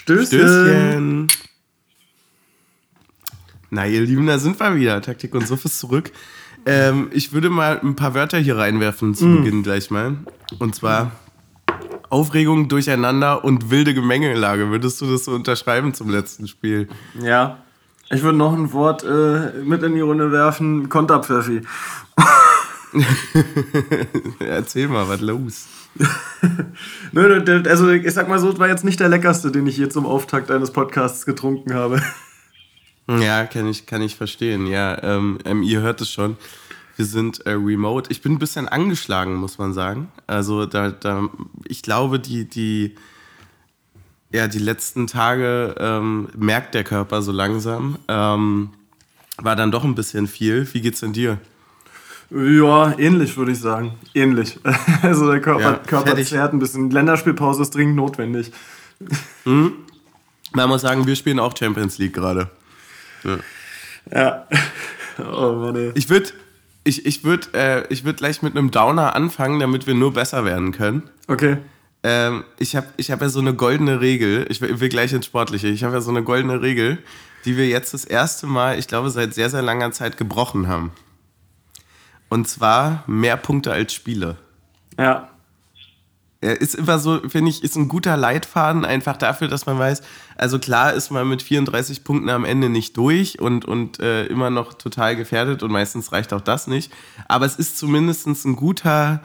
Stößchen. Stößchen. Na, ihr Lieben, da sind wir wieder. Taktik und Suff ist zurück. Ähm, ich würde mal ein paar Wörter hier reinwerfen zu mm. Beginn gleich mal. Und zwar Aufregung, Durcheinander und wilde Gemengelage. Würdest du das so unterschreiben zum letzten Spiel? Ja. Ich würde noch ein Wort äh, mit in die Runde werfen: Konterpfeffi. Erzähl mal, was los? also ich sag mal so, es war jetzt nicht der leckerste, den ich hier zum Auftakt eines Podcasts getrunken habe. Ja, kann ich, kann ich verstehen. Ja, ähm, ähm, ihr hört es schon. Wir sind äh, remote. Ich bin ein bisschen angeschlagen, muss man sagen. Also da, da ich glaube, die, die, ja, die letzten Tage ähm, merkt der Körper so langsam. Ähm, war dann doch ein bisschen viel. Wie geht's denn dir? Ja, ähnlich würde ich sagen. Ähnlich. Also der Körper, ja, Körper zerrt ein bisschen. Länderspielpause ist dringend notwendig. Mhm. Man muss sagen, wir spielen auch Champions League gerade. Ja. ja. Oh Mann, ey. Ich würde ich, ich würd, äh, würd gleich mit einem Downer anfangen, damit wir nur besser werden können. Okay. Ähm, ich habe ich hab ja so eine goldene Regel. Ich will, will gleich ins Sportliche. Ich habe ja so eine goldene Regel, die wir jetzt das erste Mal, ich glaube, seit sehr, sehr langer Zeit gebrochen haben. Und zwar mehr Punkte als Spiele. Ja. Er ist immer so, finde ich, ist ein guter Leitfaden einfach dafür, dass man weiß, also klar ist man mit 34 Punkten am Ende nicht durch und, und äh, immer noch total gefährdet und meistens reicht auch das nicht. Aber es ist zumindest ein guter,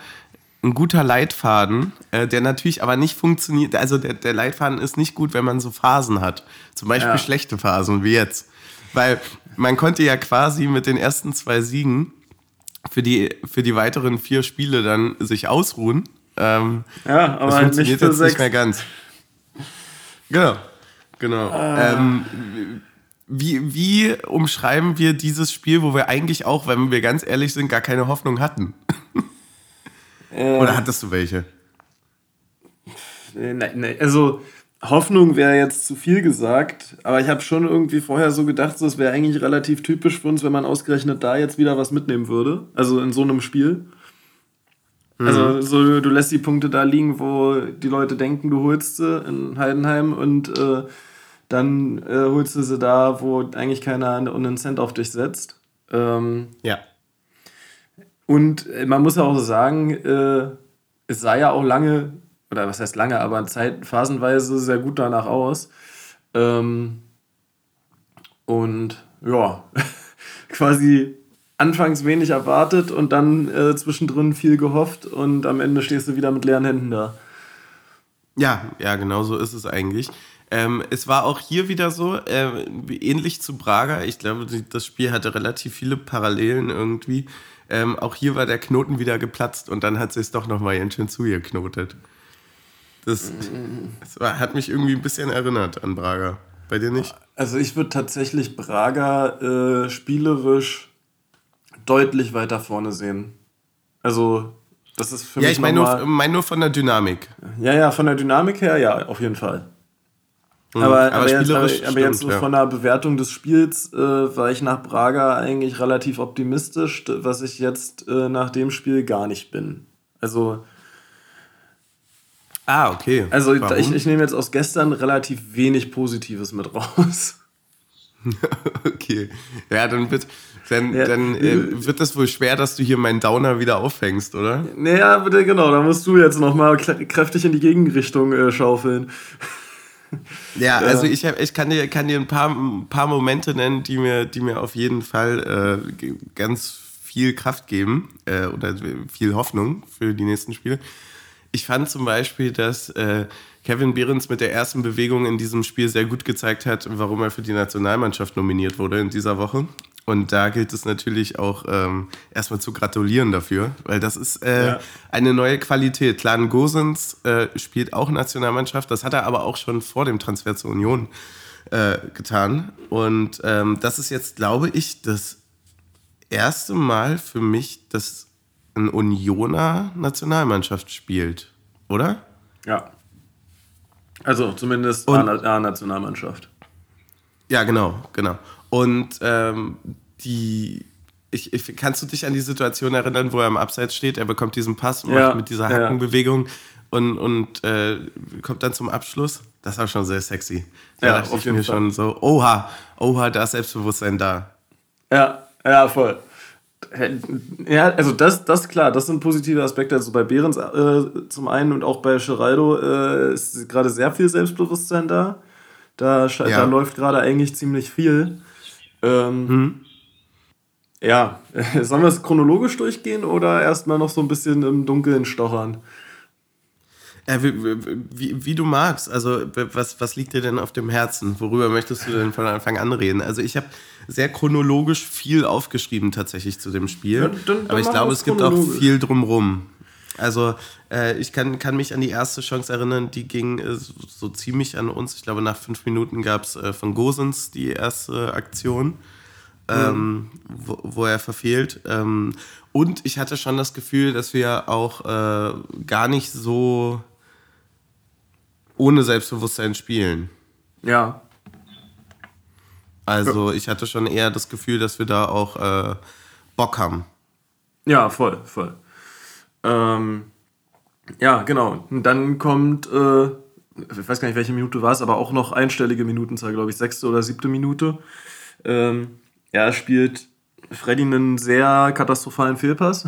ein guter Leitfaden, äh, der natürlich aber nicht funktioniert. Also der, der Leitfaden ist nicht gut, wenn man so Phasen hat. Zum Beispiel ja. schlechte Phasen wie jetzt. Weil man konnte ja quasi mit den ersten zwei Siegen für die, für die weiteren vier Spiele dann sich ausruhen ähm, ja, aber das funktioniert nicht jetzt sechs. nicht mehr ganz. Genau, genau. Ah. Ähm, wie, wie umschreiben wir dieses Spiel, wo wir eigentlich auch, wenn wir ganz ehrlich sind, gar keine Hoffnung hatten? Äh, Oder hattest du welche? Nein, nein, also Hoffnung wäre jetzt zu viel gesagt, aber ich habe schon irgendwie vorher so gedacht, so, es wäre eigentlich relativ typisch für uns, wenn man ausgerechnet da jetzt wieder was mitnehmen würde. Also in so einem Spiel. Also mhm. so, du lässt die Punkte da liegen, wo die Leute denken, du holst sie in Heidenheim und äh, dann äh, holst du sie da, wo eigentlich keiner einen Cent auf dich setzt. Ähm, ja. Und äh, man muss ja auch sagen, äh, es sah ja auch lange, oder was heißt lange, aber Zeit, phasenweise sehr gut danach aus. Ähm, und ja, quasi anfangs wenig erwartet und dann äh, zwischendrin viel gehofft und am Ende stehst du wieder mit leeren Händen da. Ja, ja, genau so ist es eigentlich. Ähm, es war auch hier wieder so, äh, ähnlich zu Braga. Ich glaube, das Spiel hatte relativ viele Parallelen irgendwie. Ähm, auch hier war der Knoten wieder geplatzt und dann hat sie es doch nochmal ganz schön zugeknotet. Das, das war, hat mich irgendwie ein bisschen erinnert an Braga. Bei dir nicht? Also ich würde tatsächlich Braga äh, spielerisch deutlich weiter vorne sehen. Also, das ist für ja, mich. Ja, ich meine nur, mein nur von der Dynamik. Ja, ja, von der Dynamik her, ja, auf jeden Fall. Mhm, aber, aber, aber, jetzt, aber, aber stimmt, jetzt so ja. von der Bewertung des Spiels äh, war ich nach Braga eigentlich relativ optimistisch, was ich jetzt äh, nach dem Spiel gar nicht bin. Also. Ah, okay. Also ich, ich nehme jetzt aus gestern relativ wenig Positives mit raus. okay. Ja, dann wird, dann, ja. dann äh, wird das wohl schwer, dass du hier meinen Downer wieder auffängst, oder? Naja, bitte, genau. Da musst du jetzt nochmal kräftig in die Gegenrichtung äh, schaufeln. Ja, ja, also ich, hab, ich kann dir, kann dir ein, paar, ein paar Momente nennen, die mir, die mir auf jeden Fall äh, ganz viel Kraft geben äh, oder viel Hoffnung für die nächsten Spiele. Ich fand zum Beispiel, dass äh, Kevin Behrens mit der ersten Bewegung in diesem Spiel sehr gut gezeigt hat, warum er für die Nationalmannschaft nominiert wurde in dieser Woche. Und da gilt es natürlich auch ähm, erstmal zu gratulieren dafür, weil das ist äh, ja. eine neue Qualität. Klar, Gosens äh, spielt auch Nationalmannschaft, das hat er aber auch schon vor dem Transfer zur Union äh, getan. Und ähm, das ist jetzt, glaube ich, das erste Mal für mich, dass ein Unioner Nationalmannschaft spielt, oder? Ja. Also zumindest A-Nationalmannschaft. Ja, genau, genau. Und ähm, die, ich, ich, kannst du dich an die Situation erinnern, wo er am Abseits steht? Er bekommt diesen Pass und ja, macht mit dieser Hackenbewegung und, und äh, kommt dann zum Abschluss. Das war schon sehr sexy. Da ja, dachte ich mir Fall. schon so, oha, oha, da ist Selbstbewusstsein da. Ja, ja, voll. Ja, also das, das klar, das sind positive Aspekte. Also bei Behrens äh, zum einen und auch bei Geraldo äh, ist gerade sehr viel Selbstbewusstsein da. Da, ja. da läuft gerade eigentlich ziemlich viel. Ähm, hm. Ja, sollen wir es chronologisch durchgehen oder erstmal noch so ein bisschen im Dunkeln stochern? Ja, wie, wie, wie, du magst. Also, was, was liegt dir denn auf dem Herzen? Worüber möchtest du denn von Anfang an reden? Also, ich habe sehr chronologisch viel aufgeschrieben tatsächlich zu dem Spiel. Ja, dann, dann aber ich glaube, es gibt auch viel drumrum. Also, äh, ich kann, kann mich an die erste Chance erinnern, die ging äh, so, so, ziemlich an uns. Ich glaube, nach fünf Minuten gab es äh, von Gosens die erste Aktion, ähm, wo, wo, er verfehlt. Ähm, und ich hatte schon das Gefühl, dass wir auch äh, gar nicht so ohne Selbstbewusstsein spielen. Ja. Also ich hatte schon eher das Gefühl, dass wir da auch äh, Bock haben. Ja, voll, voll. Ähm, ja, genau. Und dann kommt, äh, ich weiß gar nicht, welche Minute war es, aber auch noch einstellige Minutenzahl, glaube ich, sechste oder siebte Minute. Ähm, ja, spielt Freddy einen sehr katastrophalen Fehlpass.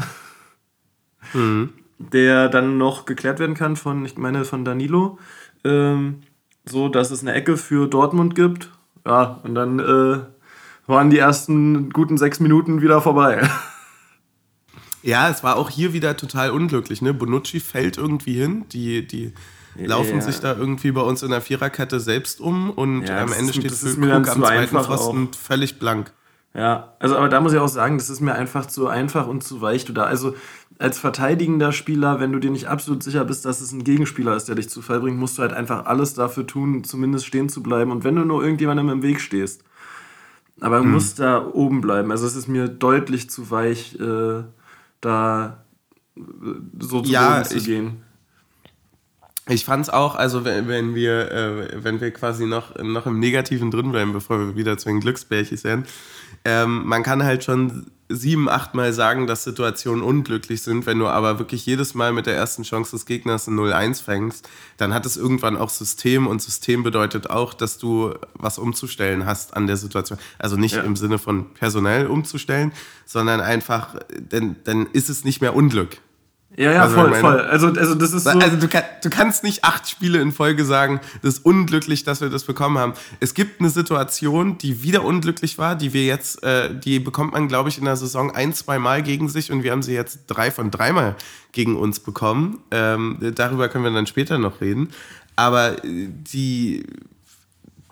Mhm. Der dann noch geklärt werden kann von, ich meine, von Danilo ähm, so dass es eine Ecke für Dortmund gibt. Ja, und dann äh, waren die ersten guten sechs Minuten wieder vorbei. Ja, es war auch hier wieder total unglücklich. Ne? Bonucci fällt irgendwie hin. Die, die laufen ja. sich da irgendwie bei uns in der Viererkette selbst um und ja, am Ende steht Füllkrug am zweiten Pfosten völlig blank. Ja, also aber da muss ich auch sagen, das ist mir einfach zu einfach und zu weich. Du da, also als verteidigender Spieler, wenn du dir nicht absolut sicher bist, dass es ein Gegenspieler ist, der dich zu Fall bringt, musst du halt einfach alles dafür tun, zumindest stehen zu bleiben. Und wenn du nur irgendjemandem im Weg stehst, aber du hm. musst da oben bleiben. Also es ist mir deutlich zu weich, äh, da äh, so zu, ja, zu gehen. Ich fand es auch, also wenn, wenn wir, äh, wenn wir quasi noch, noch im Negativen drin bleiben, bevor wir wieder zu den Glücksbärchis werden, ähm, man kann halt schon sieben, acht Mal sagen, dass Situationen unglücklich sind. Wenn du aber wirklich jedes Mal mit der ersten Chance des Gegners ein 0-1 fängst, dann hat es irgendwann auch System und System bedeutet auch, dass du was umzustellen hast an der Situation. Also nicht ja. im Sinne von personell umzustellen, sondern einfach, denn dann ist es nicht mehr Unglück. Ja, ja, also voll, voll. Also, also das ist so. Also du, kann, du kannst nicht acht Spiele in Folge sagen, das ist unglücklich, dass wir das bekommen haben. Es gibt eine Situation, die wieder unglücklich war, die wir jetzt, äh, die bekommt man, glaube ich, in der Saison ein, zwei Mal gegen sich und wir haben sie jetzt drei von dreimal gegen uns bekommen. Ähm, darüber können wir dann später noch reden. Aber äh, die,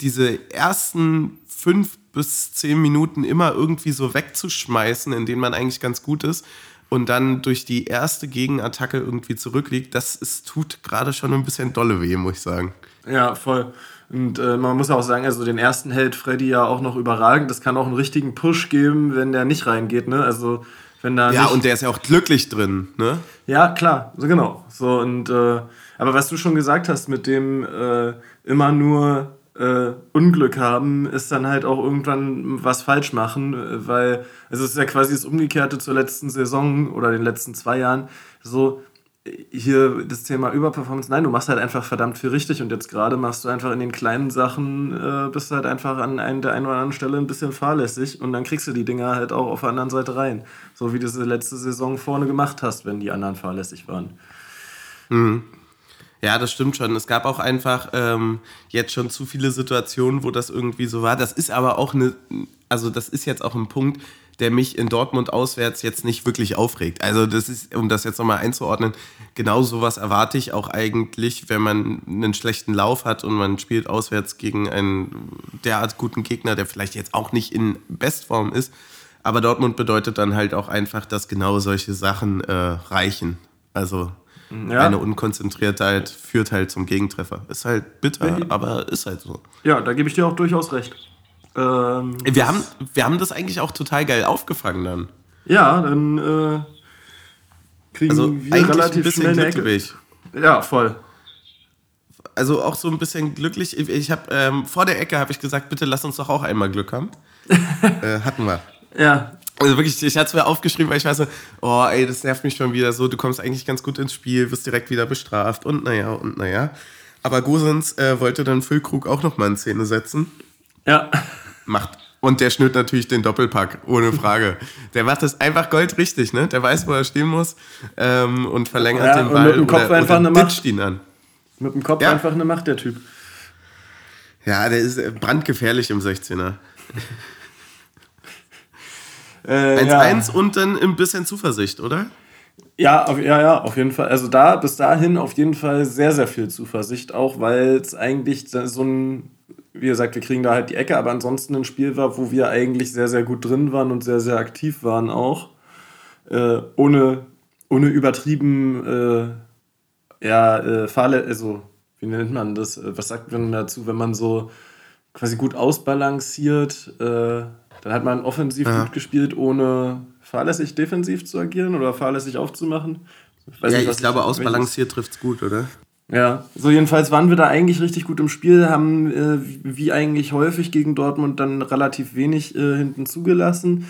diese ersten fünf bis zehn Minuten immer irgendwie so wegzuschmeißen, in denen man eigentlich ganz gut ist, und dann durch die erste Gegenattacke irgendwie zurückliegt, das ist, tut gerade schon ein bisschen dolle weh, muss ich sagen. Ja, voll. Und äh, man muss auch sagen, also den ersten hält Freddy ja auch noch überragend. Das kann auch einen richtigen Push geben, wenn der nicht reingeht, ne? Also wenn da Ja, und der ist ja auch glücklich drin, ne? Ja, klar, so genau. So und äh, aber was du schon gesagt hast mit dem äh, immer nur äh, Unglück haben, ist dann halt auch irgendwann was falsch machen, äh, weil es ist ja quasi das Umgekehrte zur letzten Saison oder den letzten zwei Jahren. So, hier das Thema Überperformance, nein, du machst halt einfach verdammt viel richtig und jetzt gerade machst du einfach in den kleinen Sachen, äh, bist halt einfach an ein, der einen oder anderen Stelle ein bisschen fahrlässig und dann kriegst du die Dinger halt auch auf der anderen Seite rein. So wie du es letzte Saison vorne gemacht hast, wenn die anderen fahrlässig waren. Mhm. Ja, das stimmt schon. Es gab auch einfach ähm, jetzt schon zu viele Situationen, wo das irgendwie so war. Das ist aber auch eine, also das ist jetzt auch ein Punkt, der mich in Dortmund auswärts jetzt nicht wirklich aufregt. Also das ist, um das jetzt nochmal einzuordnen, genau sowas erwarte ich auch eigentlich, wenn man einen schlechten Lauf hat und man spielt auswärts gegen einen derart guten Gegner, der vielleicht jetzt auch nicht in Bestform ist. Aber Dortmund bedeutet dann halt auch einfach, dass genau solche Sachen äh, reichen. Also ja. Eine Unkonzentriertheit führt halt zum Gegentreffer. Ist halt bitter, aber ist halt so. Ja, da gebe ich dir auch durchaus recht. Ähm, wir, haben, wir haben das eigentlich auch total geil aufgefangen dann. Ja, dann äh, kriegen also wir relativ schnell eine Ecke. Ja, voll. Also auch so ein bisschen glücklich. Ich habe ähm, vor der Ecke habe ich gesagt, bitte lass uns doch auch einmal Glück haben. äh, hatten wir. Ja. Also wirklich, ich hatte es mir aufgeschrieben, weil ich weiß so, oh ey, das nervt mich schon wieder so, du kommst eigentlich ganz gut ins Spiel, wirst direkt wieder bestraft und naja und naja. Aber Gosens äh, wollte dann Füllkrug auch nochmal in Szene setzen. Ja. Macht. Und der schnürt natürlich den Doppelpack, ohne Frage. der macht das einfach goldrichtig, ne? Der weiß, wo er stehen muss ähm, und verlängert ja, den Ball. mit dem Kopf oder, einfach eine Macht. ihn an. Mit dem Kopf ja. einfach eine Macht, der Typ. Ja, der ist brandgefährlich im 16er. 1-1 äh, ja. und dann ein bisschen Zuversicht, oder? Ja, auf, ja, ja, auf jeden Fall. Also da bis dahin auf jeden Fall sehr, sehr viel Zuversicht, auch weil es eigentlich so ein, wie gesagt, wir kriegen da halt die Ecke, aber ansonsten ein Spiel war, wo wir eigentlich sehr, sehr gut drin waren und sehr, sehr aktiv waren auch. Äh, ohne, ohne übertrieben, äh, ja, äh, Fahrle also, wie nennt man das? Äh, was sagt man dazu, wenn man so quasi gut ausbalanciert, äh, dann hat man offensiv ja. gut gespielt, ohne fahrlässig defensiv zu agieren oder fahrlässig aufzumachen. Ich ja, nicht, ich glaube, ich, ausbalanciert trifft es gut, oder? Ja, so jedenfalls waren wir da eigentlich richtig gut im Spiel, haben äh, wie eigentlich häufig gegen Dortmund dann relativ wenig äh, hinten zugelassen.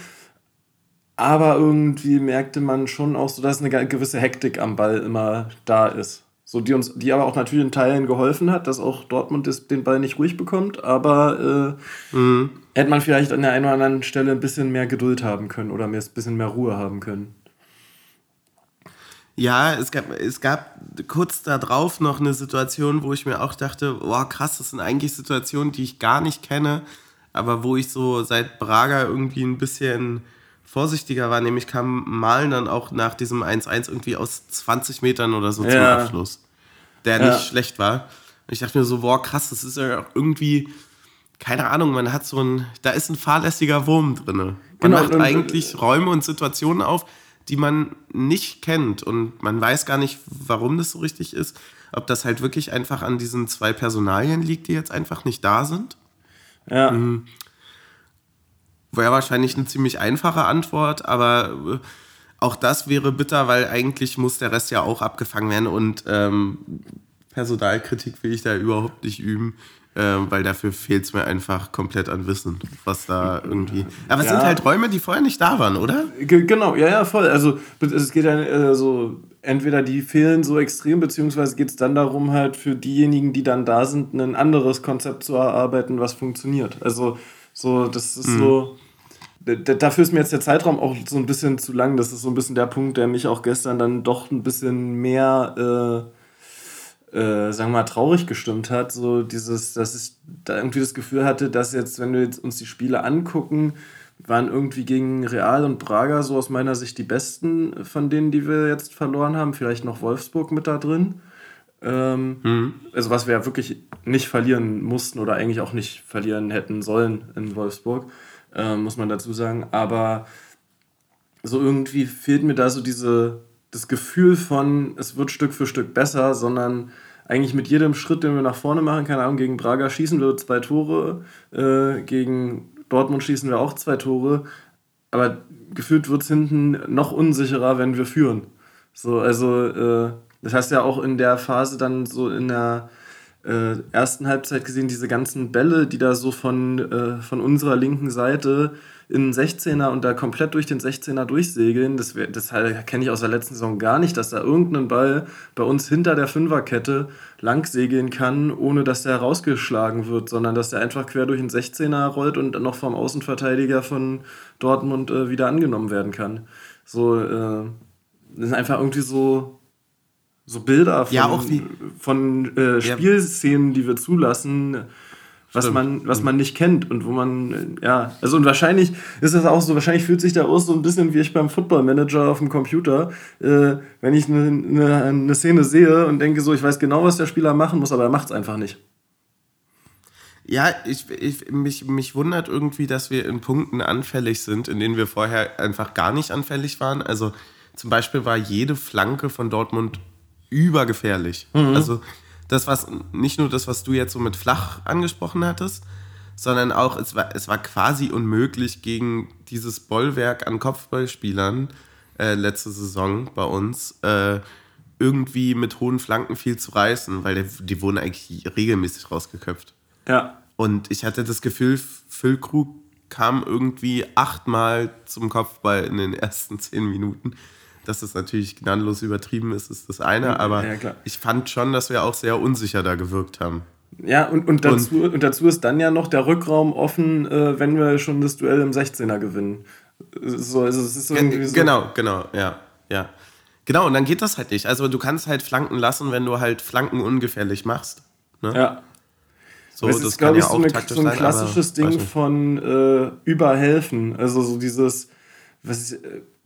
Aber irgendwie merkte man schon auch so, dass eine gewisse Hektik am Ball immer da ist. So, die uns, die aber auch natürlich in Teilen geholfen hat, dass auch Dortmund das, den Ball nicht ruhig bekommt, aber äh, mhm. hätte man vielleicht an der einen oder anderen Stelle ein bisschen mehr Geduld haben können oder mehr, ein bisschen mehr Ruhe haben können. Ja, es gab, es gab kurz darauf noch eine Situation, wo ich mir auch dachte, boah, krass, das sind eigentlich Situationen, die ich gar nicht kenne, aber wo ich so seit Braga irgendwie ein bisschen vorsichtiger war, nämlich kam Malen dann auch nach diesem 1-1 irgendwie aus 20 Metern oder so ja. zum Abschluss, der ja. nicht schlecht war. Und ich dachte mir so, boah, krass, das ist ja irgendwie, keine Ahnung, man hat so ein, da ist ein fahrlässiger Wurm drin. Man genau, macht eigentlich Räume und Situationen auf, die man nicht kennt und man weiß gar nicht, warum das so richtig ist. Ob das halt wirklich einfach an diesen zwei Personalien liegt, die jetzt einfach nicht da sind. Ja. Wäre wahrscheinlich eine ziemlich einfache Antwort, aber äh, auch das wäre bitter, weil eigentlich muss der Rest ja auch abgefangen werden und ähm, Personalkritik will ich da überhaupt nicht üben, äh, weil dafür fehlt es mir einfach komplett an Wissen, was da irgendwie. Aber es ja. sind halt Räume, die vorher nicht da waren, oder? Genau, ja, ja, voll. Also es geht ja äh, so, entweder die fehlen so extrem, beziehungsweise geht es dann darum, halt für diejenigen, die dann da sind, ein anderes Konzept zu erarbeiten, was funktioniert. Also so, das ist mhm. so dafür ist mir jetzt der Zeitraum auch so ein bisschen zu lang. Das ist so ein bisschen der Punkt, der mich auch gestern dann doch ein bisschen mehr, äh, äh, sagen wir mal, traurig gestimmt hat. So dieses, dass ich da irgendwie das Gefühl hatte, dass jetzt, wenn wir jetzt uns die Spiele angucken, waren irgendwie gegen Real und Braga so aus meiner Sicht die besten von denen, die wir jetzt verloren haben. Vielleicht noch Wolfsburg mit da drin. Ähm, mhm. Also was wir ja wirklich nicht verlieren mussten oder eigentlich auch nicht verlieren hätten sollen in Wolfsburg äh, muss man dazu sagen. Aber so irgendwie fehlt mir da so diese, das Gefühl von, es wird Stück für Stück besser, sondern eigentlich mit jedem Schritt, den wir nach vorne machen, keine Ahnung, gegen Braga schießen wir zwei Tore, äh, gegen Dortmund schießen wir auch zwei Tore, aber gefühlt wird es hinten noch unsicherer, wenn wir führen. So, also, äh, das heißt ja auch in der Phase dann so in der äh, ersten Halbzeit gesehen, diese ganzen Bälle, die da so von, äh, von unserer linken Seite in den 16er und da komplett durch den 16er durchsegeln, das, das kenne ich aus der letzten Saison gar nicht, dass da irgendein Ball bei uns hinter der Fünferkette lang segeln kann, ohne dass der rausgeschlagen wird, sondern dass der einfach quer durch den 16er rollt und dann noch vom Außenverteidiger von Dortmund äh, wieder angenommen werden kann. So, äh, das ist einfach irgendwie so, so Bilder von, ja, von äh, Spielszenen, die wir zulassen, was man, was man nicht kennt und wo man, ja, also und wahrscheinlich ist das auch so, wahrscheinlich fühlt sich der aus so ein bisschen wie ich beim Football Manager auf dem Computer, äh, wenn ich eine, eine, eine Szene sehe und denke so, ich weiß genau, was der Spieler machen muss, aber er macht es einfach nicht. Ja, ich, ich, mich, mich wundert irgendwie, dass wir in Punkten anfällig sind, in denen wir vorher einfach gar nicht anfällig waren. Also zum Beispiel war jede Flanke von Dortmund übergefährlich. Mhm. Also das, was nicht nur das, was du jetzt so mit flach angesprochen hattest, sondern auch, es war, es war quasi unmöglich, gegen dieses Bollwerk an Kopfballspielern äh, letzte Saison bei uns äh, irgendwie mit hohen Flanken viel zu reißen, weil der, die wurden eigentlich regelmäßig rausgeköpft. Ja. Und ich hatte das Gefühl, Füllkrug kam irgendwie achtmal zum Kopfball in den ersten zehn Minuten. Dass das natürlich gnadenlos übertrieben ist, ist das eine, aber ja, ich fand schon, dass wir auch sehr unsicher da gewirkt haben. Ja, und, und, dazu, und, und dazu ist dann ja noch der Rückraum offen, äh, wenn wir schon das Duell im 16er gewinnen. So, also es ist irgendwie so genau, genau, ja, ja. Genau, und dann geht das halt nicht. Also du kannst halt Flanken lassen, wenn du halt Flanken ungefährlich machst. Ne? Ja. So, das, ist, glaube ich, so, eine, so ein klassisches sein, Ding von äh, überhelfen. Also so dieses, was ich,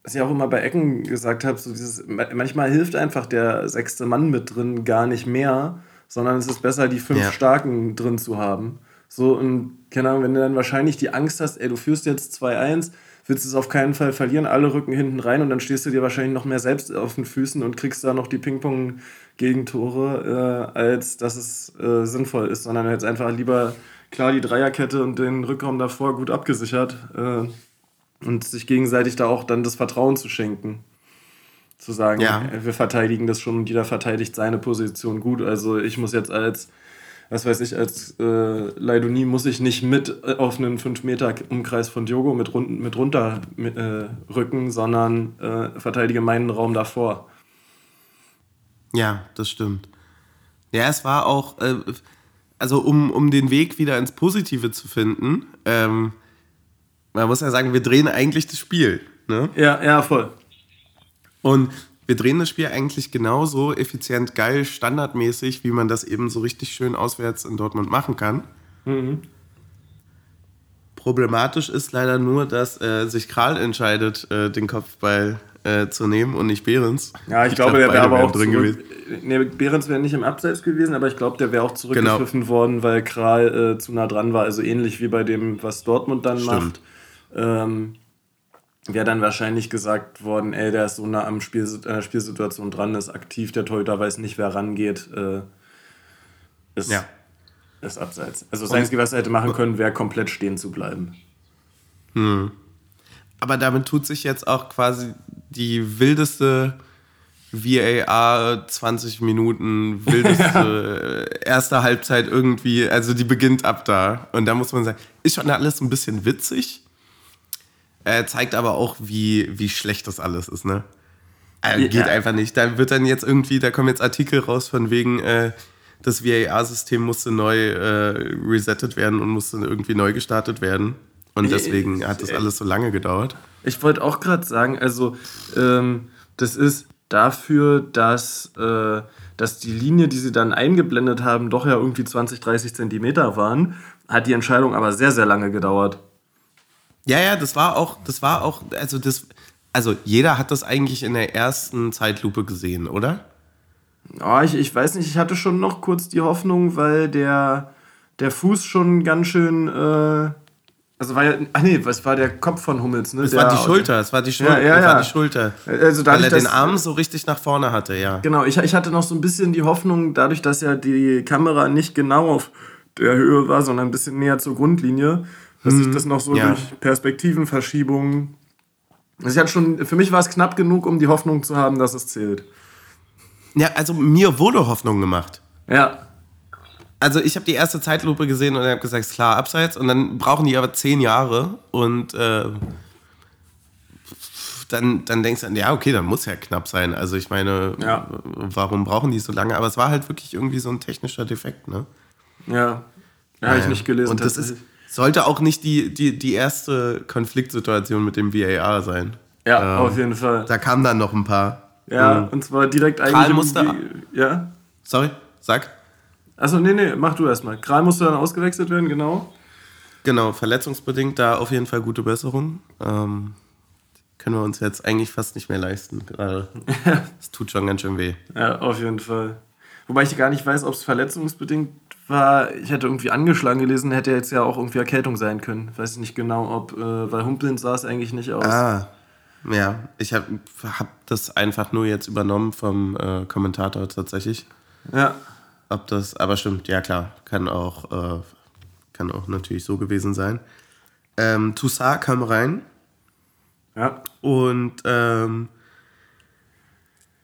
was ich auch immer bei Ecken gesagt habe, so dieses, manchmal hilft einfach der sechste Mann mit drin gar nicht mehr, sondern es ist besser, die fünf ja. Starken drin zu haben. So, und keine Ahnung, wenn du dann wahrscheinlich die Angst hast, ey, du führst jetzt 2-1, willst du es auf keinen Fall verlieren, alle rücken hinten rein und dann stehst du dir wahrscheinlich noch mehr selbst auf den Füßen und kriegst da noch die Ping-Pong-Gegentore, äh, als dass es äh, sinnvoll ist, sondern jetzt einfach lieber klar die Dreierkette und den Rückraum davor gut abgesichert äh, und sich gegenseitig da auch dann das Vertrauen zu schenken. Zu sagen, ja. wir verteidigen das schon und jeder verteidigt seine Position gut. Also ich muss jetzt als was weiß ich, als äh, Leidonie muss ich nicht mit äh, auf einen 5-Meter-Umkreis von Diogo mit, rund, mit runter mit, äh, rücken, sondern äh, verteidige meinen Raum davor. Ja, das stimmt. Ja, es war auch, äh, also um, um den Weg wieder ins Positive zu finden, ähm, man muss ja sagen, wir drehen eigentlich das Spiel. Ne? Ja, ja, voll. Und wir drehen das Spiel eigentlich genauso effizient, geil, standardmäßig, wie man das eben so richtig schön auswärts in Dortmund machen kann. Mhm. Problematisch ist leider nur, dass äh, sich Kral entscheidet, äh, den Kopfball äh, zu nehmen und nicht Behrens. Ja, ich, ich glaube, glaub, der wäre aber auch drin gewesen. Nee, Behrens wäre nicht im Abseits gewesen, aber ich glaube, der wäre auch zurückgepfiffen genau. worden, weil Kral äh, zu nah dran war. Also ähnlich wie bei dem, was Dortmund dann Stimmt. macht. Ähm, wäre dann wahrscheinlich gesagt worden, ey, der ist so nah am Spiel, äh, Spielsituation dran, ist aktiv, der Torhüter weiß nicht, wer rangeht, äh, ist, ja. ist abseits. Also das Einzige, was er hätte machen können, wäre komplett stehen zu bleiben. Hm. Aber damit tut sich jetzt auch quasi die wildeste VAR 20 Minuten, wildeste erste Halbzeit irgendwie, also die beginnt ab da. Und da muss man sagen, ist schon alles ein bisschen witzig äh, zeigt aber auch, wie, wie schlecht das alles ist, ne? Äh, geht ja. einfach nicht. Da wird dann jetzt irgendwie, da kommen jetzt Artikel raus von wegen, äh, das VAR-System musste neu äh, resettet werden und musste irgendwie neu gestartet werden. Und deswegen hat das alles so lange gedauert. Ich wollte auch gerade sagen, also ähm, das ist dafür, dass, äh, dass die Linie, die sie dann eingeblendet haben, doch ja irgendwie 20, 30 Zentimeter waren, hat die Entscheidung aber sehr, sehr lange gedauert. Ja, ja, das war auch, das war auch, also das, also jeder hat das eigentlich in der ersten Zeitlupe gesehen, oder? Oh, ich, ich weiß nicht, ich hatte schon noch kurz die Hoffnung, weil der, der Fuß schon ganz schön, äh, also war ja, ach nee, was war der Kopf von Hummels, ne? Es war die Schulter, es war die, Schul ja, ja, ja. War die Schulter. Also weil er den Arm so richtig nach vorne hatte, ja. Genau, ich, ich hatte noch so ein bisschen die Hoffnung, dadurch, dass ja die Kamera nicht genau auf der Höhe war, sondern ein bisschen näher zur Grundlinie, dass sich mhm. das noch so ja. durch Perspektivenverschiebungen. Also ich hatte schon, für mich war es knapp genug, um die Hoffnung zu haben, dass es zählt. Ja, also mir wurde Hoffnung gemacht. Ja. Also ich habe die erste Zeitlupe gesehen und habe gesagt, klar, abseits. Und dann brauchen die aber zehn Jahre und äh, dann, dann denkst du, ja, okay, dann muss ja knapp sein. Also ich meine, ja. warum brauchen die so lange? Aber es war halt wirklich irgendwie so ein technischer Defekt, ne? Ja. Ja, habe ich nicht gelesen. Und das ist, sollte auch nicht die, die, die erste Konfliktsituation mit dem VAR sein. Ja, ähm, auf jeden Fall. Da kamen dann noch ein paar. Ja, ähm, und zwar direkt eigentlich. Kral musste. ja? Sorry, sag. Achso, nee, nee, mach du erstmal. Kral musste dann ausgewechselt werden, genau. Genau, verletzungsbedingt da auf jeden Fall gute Besserung. Ähm, können wir uns jetzt eigentlich fast nicht mehr leisten. Es tut schon ganz schön weh. Ja, auf jeden Fall. Wobei ich gar nicht weiß, ob es verletzungsbedingt war, ich hätte irgendwie angeschlagen gelesen, hätte jetzt ja auch irgendwie Erkältung sein können. Weiß nicht genau, ob, äh, weil Humpeln sah es eigentlich nicht aus. Ah, ja. Ich habe hab das einfach nur jetzt übernommen vom äh, Kommentator tatsächlich. Ja. Ob das, aber stimmt, ja klar, kann auch, äh, kann auch natürlich so gewesen sein. Ähm, Toussaint kam rein. Ja. Und ähm,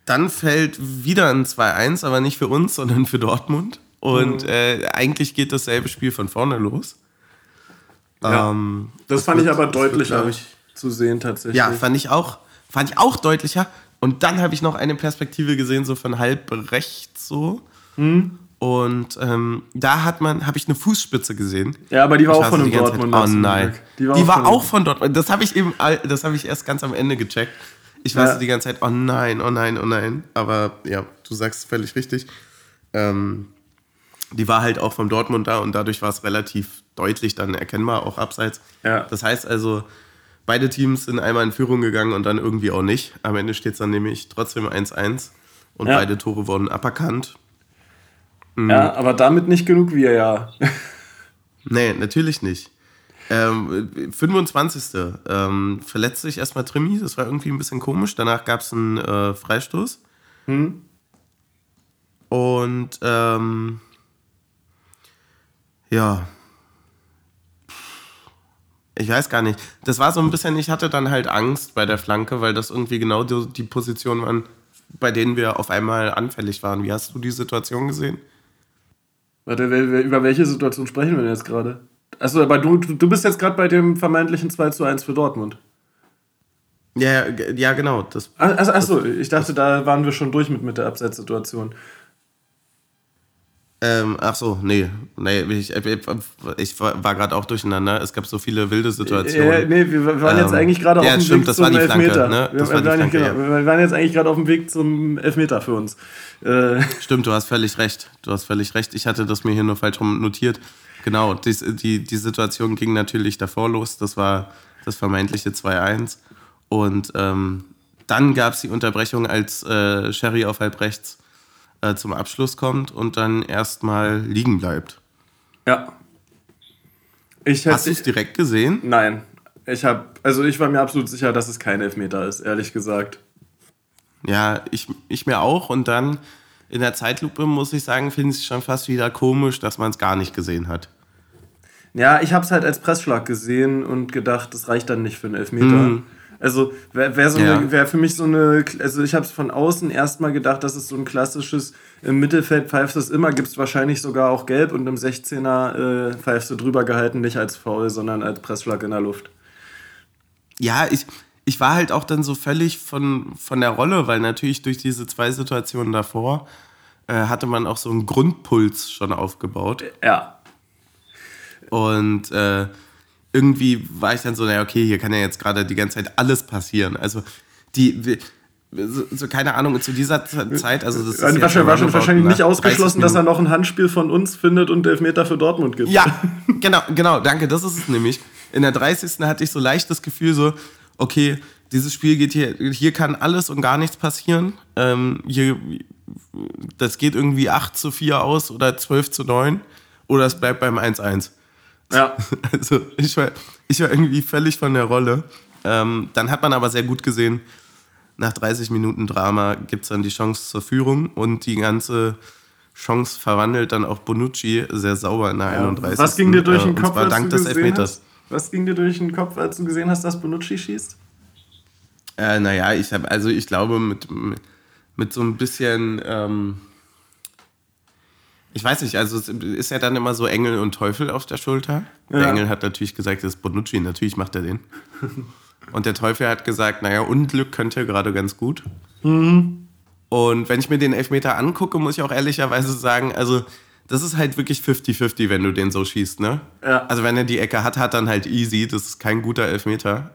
dann fällt wieder ein 2-1, aber nicht für uns, sondern für Dortmund. Und mhm. äh, eigentlich geht dasselbe Spiel von vorne los. Ja. Ähm, das, das, fand wird, ich aber deutlicher ich, zu sehen tatsächlich. Ja, fand ich auch, fand ich auch deutlicher. Und dann habe ich noch eine Perspektive gesehen, so von halb rechts so. Hm. Und ähm, da hat man, habe ich eine Fußspitze gesehen. Ja, aber die war auch von einem Dortmund. oh nein. Die war, die auch, war von auch von Dortmund. Das habe ich eben, das habe ich erst ganz am Ende gecheckt. Ich war ja. die ganze Zeit, oh nein, oh nein, oh nein. Aber ja, du sagst völlig richtig. Ähm, die war halt auch vom Dortmund da und dadurch war es relativ deutlich dann erkennbar, auch abseits. Ja. Das heißt also, beide Teams sind einmal in Führung gegangen und dann irgendwie auch nicht. Am Ende steht es dann nämlich trotzdem 1-1 und ja. beide Tore wurden aberkannt. Mhm. Ja, aber damit nicht genug wir ja. nee, natürlich nicht. Ähm, 25. Ähm, verletzt sich erstmal Trimi, das war irgendwie ein bisschen komisch. Danach gab es einen äh, Freistoß. Hm. Und ähm, ja. Ich weiß gar nicht. Das war so ein bisschen, ich hatte dann halt Angst bei der Flanke, weil das irgendwie genau die, die Position waren, bei denen wir auf einmal anfällig waren. Wie hast du die Situation gesehen? Warte, über welche Situation sprechen wir denn jetzt gerade? Achso, aber du, du bist jetzt gerade bei dem vermeintlichen 2 zu 1 für Dortmund. Ja, ja, genau. Das, Ach, achso, ich dachte, da waren wir schon durch mit, mit der Abseitssituation. Ähm, ach so, nee, nee ich, ich war gerade auch durcheinander. Es gab so viele wilde Situationen. Ja, nee, wir waren jetzt ähm, eigentlich gerade auf dem stimmt, Weg das zum war die Elfmeter. ne? das wir, war waren, Flanke, genau, ja. wir waren jetzt eigentlich gerade auf dem Weg zum Elfmeter für uns. Äh. Stimmt, du hast völlig recht. Du hast völlig recht. Ich hatte das mir hier nur falsch rum notiert. Genau, die, die, die Situation ging natürlich davor los. Das war das vermeintliche 2-1. Und ähm, dann gab es die Unterbrechung, als äh, Sherry auf halb rechts äh, zum Abschluss kommt und dann erstmal liegen bleibt. Ja. Ich Hast du es direkt gesehen? Nein. Ich habe, also ich war mir absolut sicher, dass es kein Elfmeter ist, ehrlich gesagt. Ja, ich, ich mir auch. Und dann in der Zeitlupe, muss ich sagen, finde ich es schon fast wieder komisch, dass man es gar nicht gesehen hat. Ja, ich habe es halt als Pressschlag gesehen und gedacht, das reicht dann nicht für einen Elfmeter. Mhm. Also wäre wär so ja. wär für mich so eine, also ich habe es von außen erstmal gedacht, dass es so ein klassisches im Mittelfeld pfeifst es immer, gibt es wahrscheinlich sogar auch gelb und im 16er äh, pfeifst du drüber gehalten, nicht als Foul, sondern als Pressschlag in der Luft. Ja, ich, ich war halt auch dann so völlig von, von der Rolle, weil natürlich durch diese zwei Situationen davor äh, hatte man auch so einen Grundpuls schon aufgebaut. Ja. Und äh, irgendwie war ich dann so, naja, okay, hier kann ja jetzt gerade die ganze Zeit alles passieren. Also die, so, so, keine Ahnung, zu dieser Zeit, also das ist wahrscheinlich, war schon wahrscheinlich nicht ausgeschlossen, dass er noch ein Handspiel von uns findet und Elfmeter für Dortmund gibt. Ja, genau, genau, danke, das ist es nämlich. In der 30. hatte ich so leicht das Gefühl so, okay, dieses Spiel geht hier, hier kann alles und gar nichts passieren. Ähm, hier, das geht irgendwie 8 zu 4 aus oder 12 zu 9 oder es bleibt beim 1-1. Ja. Also ich war, ich war irgendwie völlig von der Rolle. Ähm, dann hat man aber sehr gut gesehen, nach 30 Minuten Drama gibt es dann die Chance zur Führung und die ganze Chance verwandelt dann auch Bonucci sehr sauber in der ja, 31. Was ging dir durch den Kopf, als du des Elfmeters. Hast? Was ging dir durch den Kopf, als du gesehen hast, dass Bonucci schießt? Äh, naja, ich habe, also ich glaube, mit, mit, mit so ein bisschen ähm, ich weiß nicht, also es ist ja dann immer so Engel und Teufel auf der Schulter. Ja. Der Engel hat natürlich gesagt, das ist Bonucci, natürlich macht er den. und der Teufel hat gesagt, naja, Unglück könnte er gerade ganz gut. Mhm. Und wenn ich mir den Elfmeter angucke, muss ich auch ehrlicherweise sagen, also das ist halt wirklich 50-50, wenn du den so schießt, ne? Ja. Also wenn er die Ecke hat, hat dann halt easy, das ist kein guter Elfmeter.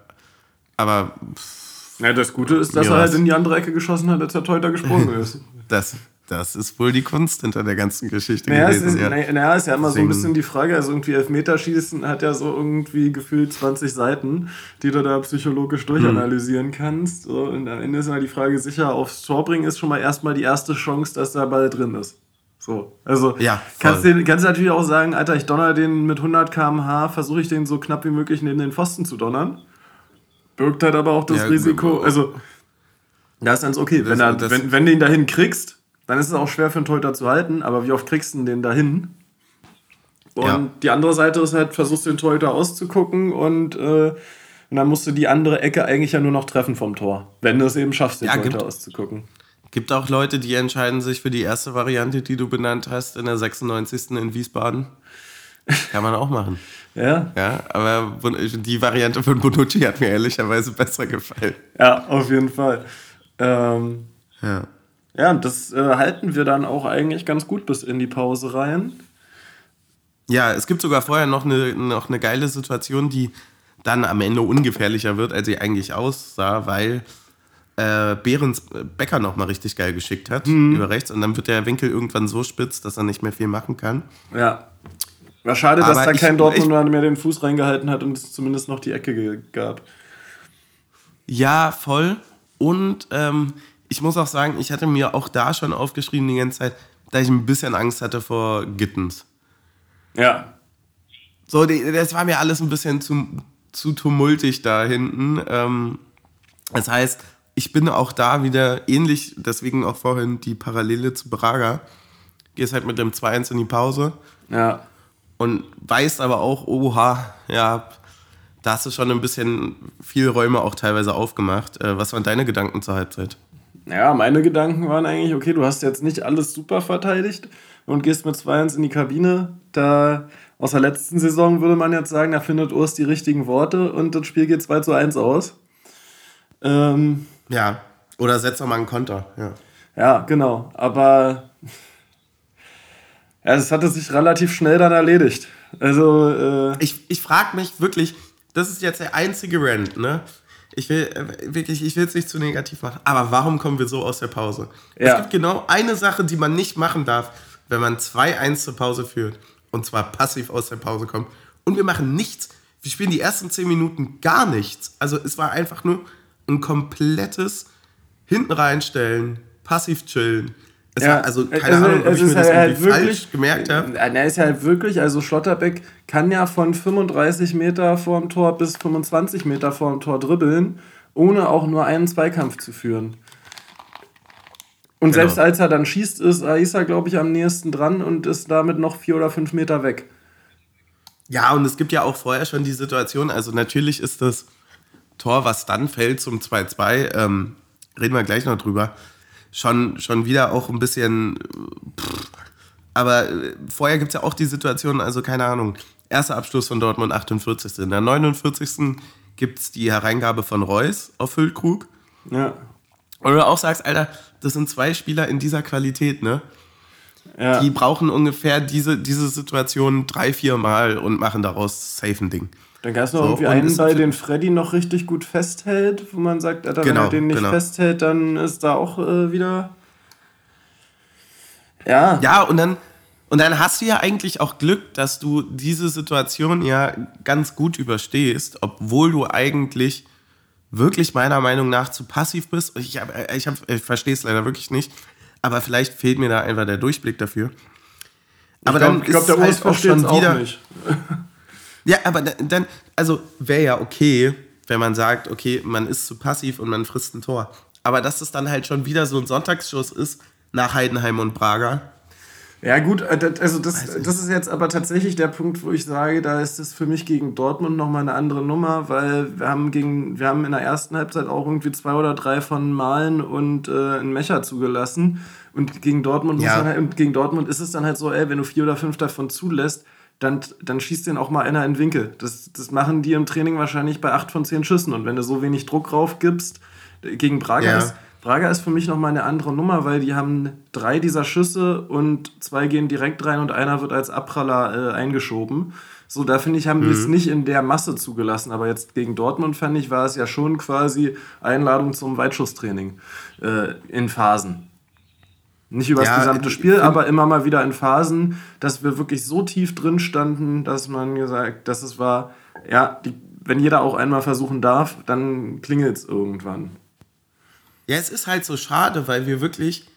Aber. Pff, ja, das Gute ist, dass er halt in die andere Ecke geschossen hat, als der Teuter gesprungen ist. das, das ist wohl die Kunst hinter der ganzen Geschichte naja, gewesen. Es ist, ja. Naja, ist ja immer Deswegen. so ein bisschen die Frage, also irgendwie Elfmeterschießen hat ja so irgendwie gefühlt 20 Seiten, die du da psychologisch durchanalysieren hm. kannst. So, und am Ende ist immer die Frage, sicher aufs Tor bringen ist schon mal erstmal die erste Chance, dass der Ball drin ist. So, also ja, kannst, du kannst natürlich auch sagen, Alter, ich donner den mit 100 km/h, versuche ich den so knapp wie möglich neben den Pfosten zu donnern. Birgt halt aber auch das ja, Risiko, also da ist dann so, okay, wenn, er, wenn, wenn du ihn dahin kriegst, dann ist es auch schwer für einen Torhüter zu halten, aber wie oft kriegst du den dahin? Und ja. die andere Seite ist halt, versuchst den Torhüter auszugucken und, äh, und dann musst du die andere Ecke eigentlich ja nur noch treffen vom Tor, wenn du es eben schaffst, den ja, Torhüter gibt, auszugucken. Gibt auch Leute, die entscheiden sich für die erste Variante, die du benannt hast, in der 96. in Wiesbaden. Kann man auch machen. Ja. Ja, aber die Variante von Bonucci hat mir ehrlicherweise besser gefallen. Ja, auf jeden Fall. Ähm, ja. Ja, und das äh, halten wir dann auch eigentlich ganz gut bis in die Pause rein. Ja, es gibt sogar vorher noch eine, noch eine geile Situation, die dann am Ende ungefährlicher wird, als sie eigentlich aussah, weil äh, Behrens Becker nochmal richtig geil geschickt hat mhm. über rechts und dann wird der Winkel irgendwann so spitz, dass er nicht mehr viel machen kann. Ja. War schade, dass da kein Dortmunder mehr den Fuß reingehalten hat und es zumindest noch die Ecke gab. Ja, voll. Und ähm, ich muss auch sagen, ich hatte mir auch da schon aufgeschrieben die ganze Zeit, dass ich ein bisschen Angst hatte vor Gittens. Ja. So, das war mir alles ein bisschen zu, zu tumultig da hinten. Ähm, das heißt, ich bin auch da wieder ähnlich, deswegen auch vorhin die Parallele zu Braga. Gehst halt mit dem 2-1 in die Pause. Ja. Und weißt aber auch, oha, ja, da hast du schon ein bisschen viel Räume auch teilweise aufgemacht. Äh, was waren deine Gedanken zur Halbzeit? Ja, meine Gedanken waren eigentlich, okay, du hast jetzt nicht alles super verteidigt und gehst mit 2-1 in die Kabine. Da aus der letzten Saison würde man jetzt sagen, da findet Urs die richtigen Worte und das Spiel geht 2 zu 1 aus. Ähm, ja, oder setzt mal einen Konter. Ja, ja genau. Aber ja, es hatte sich relativ schnell dann erledigt. Also, äh, ich, ich frage mich wirklich, das ist jetzt der einzige Rant, ne? Ich will äh, wirklich, ich will es nicht zu negativ machen, aber warum kommen wir so aus der Pause? Ja. Es gibt genau eine Sache, die man nicht machen darf, wenn man 2-1 zur Pause führt. Und zwar passiv aus der Pause kommt. Und wir machen nichts. Wir spielen die ersten 10 Minuten gar nichts. Also es war einfach nur ein komplettes hinten reinstellen, passiv chillen. Es ja, war, also keine also, Ahnung, ob ich mir das halt irgendwie wirklich, falsch gemerkt habe. Er ist ja halt wirklich, also Schlotterbeck kann ja von 35 Meter vorm Tor bis 25 Meter vorm Tor dribbeln, ohne auch nur einen Zweikampf zu führen. Und genau. selbst als er dann schießt, ist Aisa, glaube ich, am nächsten dran und ist damit noch vier oder fünf Meter weg. Ja, und es gibt ja auch vorher schon die Situation, also natürlich ist das Tor, was dann fällt zum 2-2, ähm, reden wir gleich noch drüber, schon, schon wieder auch ein bisschen. Pff, aber äh, vorher gibt es ja auch die Situation, also keine Ahnung, erster Abschluss von Dortmund 48. In der 49. gibt es die Hereingabe von Reus auf Füllkrug. Ja. Und du auch sagst, Alter, das sind zwei Spieler in dieser Qualität, ne? Ja. Die brauchen ungefähr diese, diese Situation drei, vier Mal und machen daraus safe ein Ding. Dann gab es noch so, irgendwie einen Ball, den Freddy noch richtig gut festhält, wo man sagt, Alter, genau, wenn er den nicht genau. festhält, dann ist da auch äh, wieder. Ja. Ja, und dann, und dann hast du ja eigentlich auch Glück, dass du diese Situation ja ganz gut überstehst, obwohl du eigentlich wirklich meiner Meinung nach zu passiv bist. Ich, hab, ich, hab, ich verstehe es leider wirklich nicht, aber vielleicht fehlt mir da einfach der Durchblick dafür. Aber ich glaub, dann ich glaube, der Urs halt versteht es auch nicht. ja, aber dann, also wäre ja okay, wenn man sagt, okay, man ist zu passiv und man frisst ein Tor. Aber dass es dann halt schon wieder so ein Sonntagsschuss ist nach Heidenheim und Prager, ja, gut, äh, also das, das ist jetzt aber tatsächlich der Punkt, wo ich sage, da ist es für mich gegen Dortmund nochmal eine andere Nummer, weil wir haben gegen, wir haben in der ersten Halbzeit auch irgendwie zwei oder drei von Malen und äh, einen Mecher zugelassen. Und gegen Dortmund ja. halt, und gegen Dortmund ist es dann halt so, ey, wenn du vier oder fünf davon zulässt, dann, dann schießt den auch mal einer in den Winkel. Das, das machen die im Training wahrscheinlich bei acht von zehn Schüssen. Und wenn du so wenig Druck drauf gibst, gegen Braga ja. ist Braga ist für mich nochmal eine andere Nummer, weil die haben drei dieser Schüsse und zwei gehen direkt rein und einer wird als Abpraller äh, eingeschoben. So, da finde ich, haben mhm. die es nicht in der Masse zugelassen. Aber jetzt gegen Dortmund, fand ich, war es ja schon quasi Einladung zum Weitschusstraining äh, in Phasen. Nicht über das gesamte Spiel, aber immer mal wieder in Phasen, dass wir wirklich so tief drin standen, dass man gesagt, dass es war, ja, die, wenn jeder auch einmal versuchen darf, dann klingelt es irgendwann. Ja, es ist halt so schade, weil wir wirklich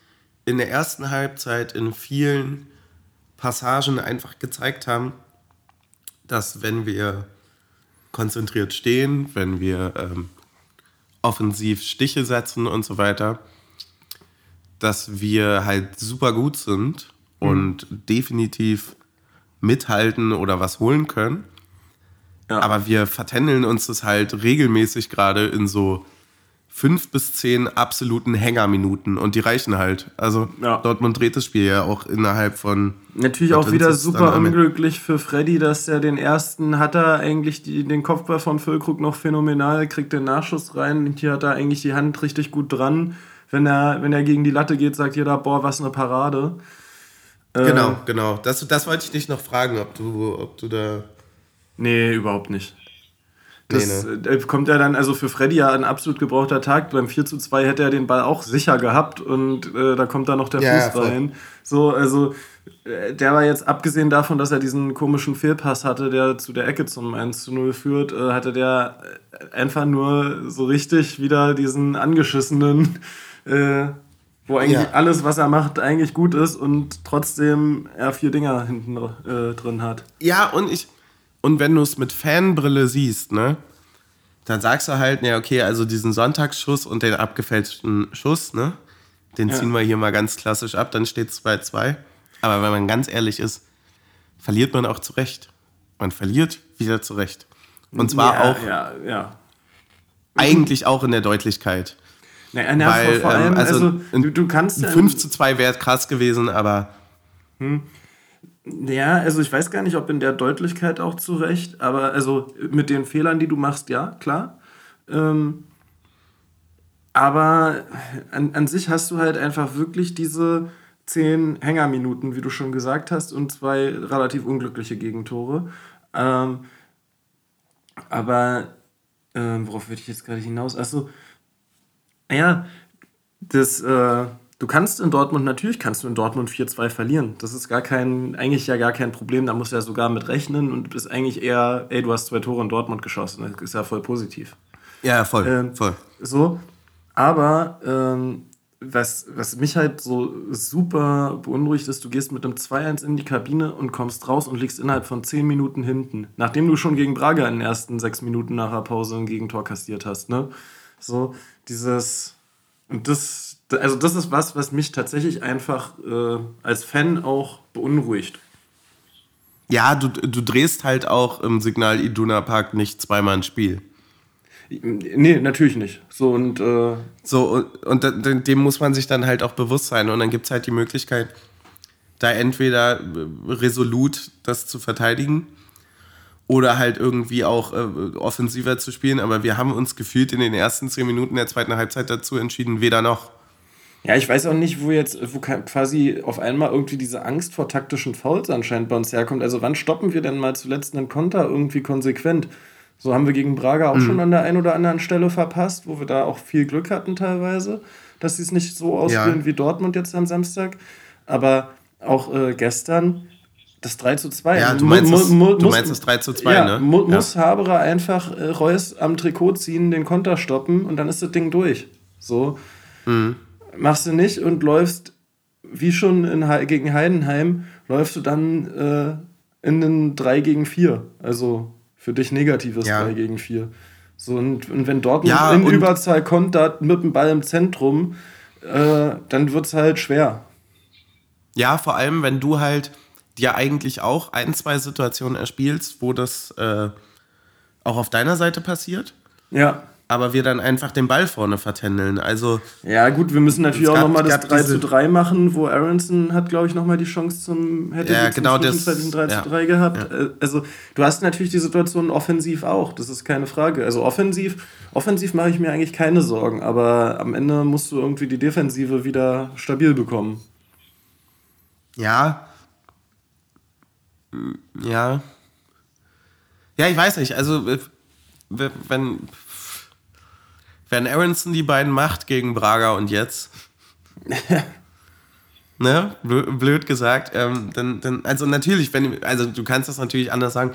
in der ersten Halbzeit in vielen Passagen einfach gezeigt haben, dass wenn wir konzentriert stehen, wenn wir ähm, offensiv Stiche setzen und so weiter, dass wir halt super gut sind mhm. und definitiv mithalten oder was holen können. Ja. Aber wir vertändeln uns das halt regelmäßig gerade in so fünf bis zehn absoluten Hängerminuten und die reichen halt. Also ja. Dortmund dreht das Spiel ja auch innerhalb von. Natürlich auch wieder super unglücklich für Freddy, dass er den ersten hat er eigentlich die, den Kopfball von Füllkrug noch phänomenal, kriegt den Nachschuss rein. Hier hat er eigentlich die Hand richtig gut dran. Wenn er, wenn er gegen die Latte geht, sagt jeder, boah, was eine Parade. Genau, äh, genau. Das, das wollte ich dich noch fragen, ob du, ob du da. Nee, überhaupt nicht. Das nee, ne? Äh, kommt ja dann, also für Freddy ja ein absolut gebrauchter Tag. Beim 4 zu 2 hätte er den Ball auch sicher gehabt und äh, da kommt dann noch der ja, Fuß rein. So, also äh, der war jetzt, abgesehen davon, dass er diesen komischen Fehlpass hatte, der zu der Ecke zum 1 zu 0 führt, äh, hatte der äh, einfach nur so richtig wieder diesen angeschissenen, äh, wo eigentlich ja. alles, was er macht, eigentlich gut ist und trotzdem er vier Dinger hinten drin hat. Ja, und ich und wenn du es mit Fanbrille siehst, ne, dann sagst du halt, ne, okay, also diesen Sonntagsschuss und den abgefälschten Schuss, ne, den ja. ziehen wir hier mal ganz klassisch ab, dann steht 2-2. Aber wenn man ganz ehrlich ist, verliert man auch zurecht. Man verliert wieder zurecht. Und zwar ja, auch ja, ja. eigentlich auch in der Deutlichkeit. Na, na, Weil, vor, allem, ähm, also, also du, du, kannst. 5 zu 2 wäre krass gewesen, aber. Hm. Ja, also ich weiß gar nicht, ob in der Deutlichkeit auch zurecht, aber also mit den Fehlern, die du machst, ja, klar. Ähm, aber an, an sich hast du halt einfach wirklich diese zehn Hängerminuten, wie du schon gesagt hast, und zwei relativ unglückliche Gegentore. Ähm, aber ähm, worauf würde ich jetzt gerade hinaus? Achso, ja, das. Äh, Du kannst in Dortmund, natürlich kannst du in Dortmund 4-2 verlieren. Das ist gar kein, eigentlich ja gar kein Problem. Da musst du ja sogar mit rechnen und bist eigentlich eher, ey, du hast zwei Tore in Dortmund geschossen. Das ist ja voll positiv. Ja, voll. Ähm, voll. So. Aber ähm, was, was mich halt so super beunruhigt ist, du gehst mit einem 2-1 in die Kabine und kommst raus und liegst innerhalb von 10 Minuten hinten. Nachdem du schon gegen Braga in den ersten 6 Minuten nach der Pause ein Gegentor kassiert hast. Ne? So, dieses. Und das also das ist was, was mich tatsächlich einfach äh, als Fan auch beunruhigt. Ja, du, du drehst halt auch im Signal Iduna Park nicht zweimal ein Spiel. Nee, natürlich nicht. So und, äh so, und, und dem muss man sich dann halt auch bewusst sein. Und dann gibt es halt die Möglichkeit, da entweder resolut das zu verteidigen oder halt irgendwie auch äh, offensiver zu spielen. Aber wir haben uns gefühlt in den ersten zehn Minuten der zweiten Halbzeit dazu entschieden, weder noch. Ja, ich weiß auch nicht, wo jetzt, wo quasi auf einmal irgendwie diese Angst vor taktischen Fouls anscheinend bei uns herkommt. Also wann stoppen wir denn mal zuletzt einen Konter irgendwie konsequent? So haben wir gegen Braga auch mhm. schon an der einen oder anderen Stelle verpasst, wo wir da auch viel Glück hatten teilweise, dass sie es nicht so ausspielen ja. wie Dortmund jetzt am Samstag. Aber auch äh, gestern das 3 zu 2. Ja, du meinst, das, du meinst das 3 zu 2, ja, ne? Mu ja. Muss Haberer einfach äh, Reus am Trikot ziehen, den Konter stoppen und dann ist das Ding durch. So. Mhm machst du nicht und läufst, wie schon in, gegen Heidenheim, läufst du dann äh, in einen 3 gegen 4. Also für dich negatives ja. 3 gegen 4. So, und, und wenn Dortmund ja, in Überzahl kontert mit dem Ball im Zentrum, äh, dann wird es halt schwer. Ja, vor allem, wenn du halt dir eigentlich auch ein, zwei Situationen erspielst, wo das äh, auch auf deiner Seite passiert. Ja aber wir dann einfach den Ball vorne vertändeln. Also ja gut, wir müssen natürlich auch nochmal das 3 zu 3 machen, wo Aronson hat, glaube ich, nochmal die Chance zum, hätte ja, genau das, 3 ja, zu 3 gehabt. Ja. Äh, also du hast natürlich die Situation offensiv auch, das ist keine Frage. Also offensiv, offensiv mache ich mir eigentlich keine Sorgen, aber am Ende musst du irgendwie die Defensive wieder stabil bekommen. Ja. Ja. Ja, ich weiß nicht. Also, wenn, wenn Aronson die beiden macht gegen Braga und jetzt, ne, blöd gesagt, ähm, dann, dann, also natürlich, wenn, also du kannst das natürlich anders sagen,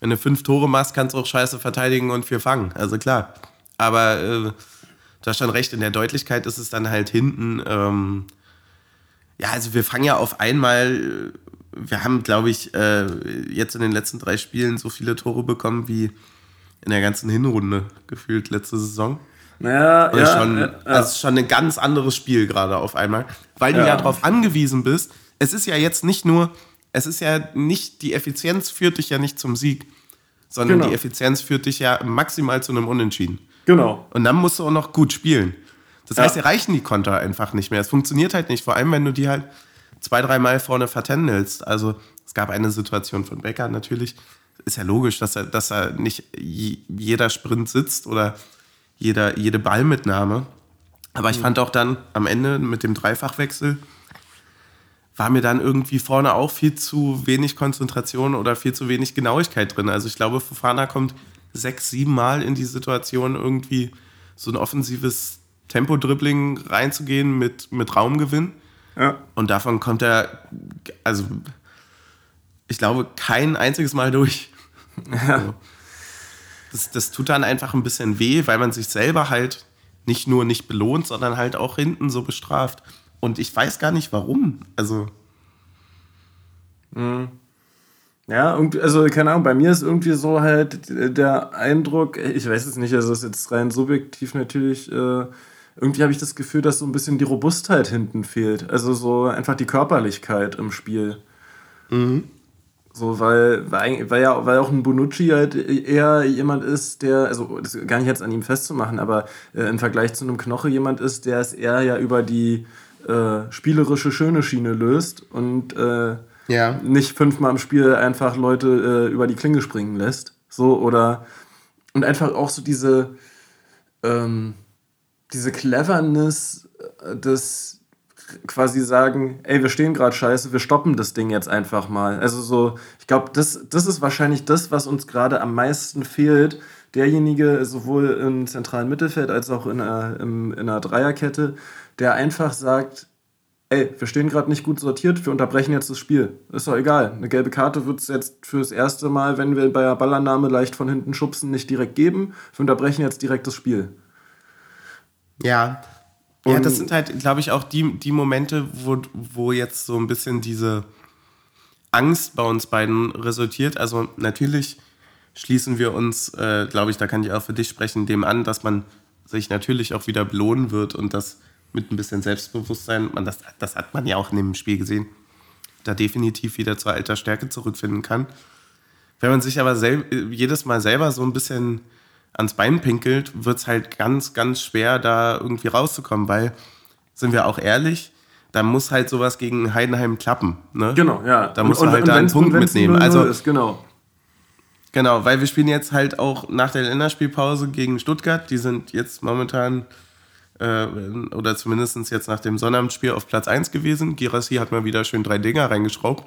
wenn du fünf Tore machst, kannst du auch scheiße verteidigen und vier fangen, also klar. Aber äh, du hast schon recht, in der Deutlichkeit ist es dann halt hinten, ähm, ja, also wir fangen ja auf einmal, wir haben, glaube ich, äh, jetzt in den letzten drei Spielen so viele Tore bekommen wie in der ganzen Hinrunde gefühlt letzte Saison. Ja, ja, schon, ja, Das ist schon ein ganz anderes Spiel gerade auf einmal, weil du ja, ja darauf angewiesen bist. Es ist ja jetzt nicht nur, es ist ja nicht, die Effizienz führt dich ja nicht zum Sieg, sondern genau. die Effizienz führt dich ja maximal zu einem Unentschieden. Genau. Und dann musst du auch noch gut spielen. Das ja. heißt, dir reichen die Konter einfach nicht mehr. Es funktioniert halt nicht, vor allem wenn du die halt zwei, dreimal vorne vertändelst. Also es gab eine Situation von Becker natürlich. Ist ja logisch, dass er, dass er nicht jeder Sprint sitzt oder jeder, jede Ballmitnahme. Aber ich mhm. fand auch dann am Ende mit dem Dreifachwechsel war mir dann irgendwie vorne auch viel zu wenig Konzentration oder viel zu wenig Genauigkeit drin. Also ich glaube, Fofana kommt sechs, sieben Mal in die Situation, irgendwie so ein offensives Tempo-Dribbling reinzugehen mit, mit Raumgewinn. Ja. Und davon kommt er, also ich glaube, kein einziges Mal durch. Ja. Also, das, das tut dann einfach ein bisschen weh, weil man sich selber halt nicht nur nicht belohnt, sondern halt auch hinten so bestraft. Und ich weiß gar nicht warum. Also. Mhm. Ja, also keine Ahnung, bei mir ist irgendwie so halt der Eindruck, ich weiß es nicht, also das ist jetzt rein subjektiv natürlich, äh, irgendwie habe ich das Gefühl, dass so ein bisschen die Robustheit hinten fehlt. Also so einfach die Körperlichkeit im Spiel. Mhm. So, weil, weil, weil, ja, weil auch ein Bonucci halt eher jemand ist, der, also das gar nicht jetzt an ihm festzumachen, aber äh, im Vergleich zu einem Knoche jemand ist, der es eher ja über die äh, spielerische schöne Schiene löst und äh, ja. nicht fünfmal im Spiel einfach Leute äh, über die Klinge springen lässt. So, oder und einfach auch so diese, ähm, diese Cleverness äh, des quasi sagen, ey, wir stehen gerade scheiße, wir stoppen das Ding jetzt einfach mal. Also so, ich glaube, das, das ist wahrscheinlich das, was uns gerade am meisten fehlt. Derjenige, sowohl im zentralen Mittelfeld als auch in einer, in einer Dreierkette, der einfach sagt, ey, wir stehen gerade nicht gut sortiert, wir unterbrechen jetzt das Spiel. Ist doch egal. Eine gelbe Karte wird es jetzt fürs erste Mal, wenn wir bei der Ballannahme leicht von hinten schubsen, nicht direkt geben. Wir unterbrechen jetzt direkt das Spiel. Ja. Und ja, das sind halt, glaube ich, auch die, die Momente, wo, wo jetzt so ein bisschen diese Angst bei uns beiden resultiert. Also natürlich schließen wir uns, äh, glaube ich, da kann ich auch für dich sprechen, dem an, dass man sich natürlich auch wieder belohnen wird und dass mit ein bisschen Selbstbewusstsein, man, das, das hat man ja auch in dem Spiel gesehen, da definitiv wieder zur alter Stärke zurückfinden kann. Wenn man sich aber jedes Mal selber so ein bisschen ans Bein pinkelt, wird es halt ganz, ganz schwer, da irgendwie rauszukommen, weil, sind wir auch ehrlich, da muss halt sowas gegen Heidenheim klappen. Ne? Genau, ja. Da muss man halt da einen Punkt mitnehmen. Also, ist, genau. Genau, weil wir spielen jetzt halt auch nach der Länderspielpause gegen Stuttgart. Die sind jetzt momentan äh, oder zumindest jetzt nach dem Sonnabendspiel auf Platz 1 gewesen. Girassi hat mal wieder schön drei Dinger reingeschraubt.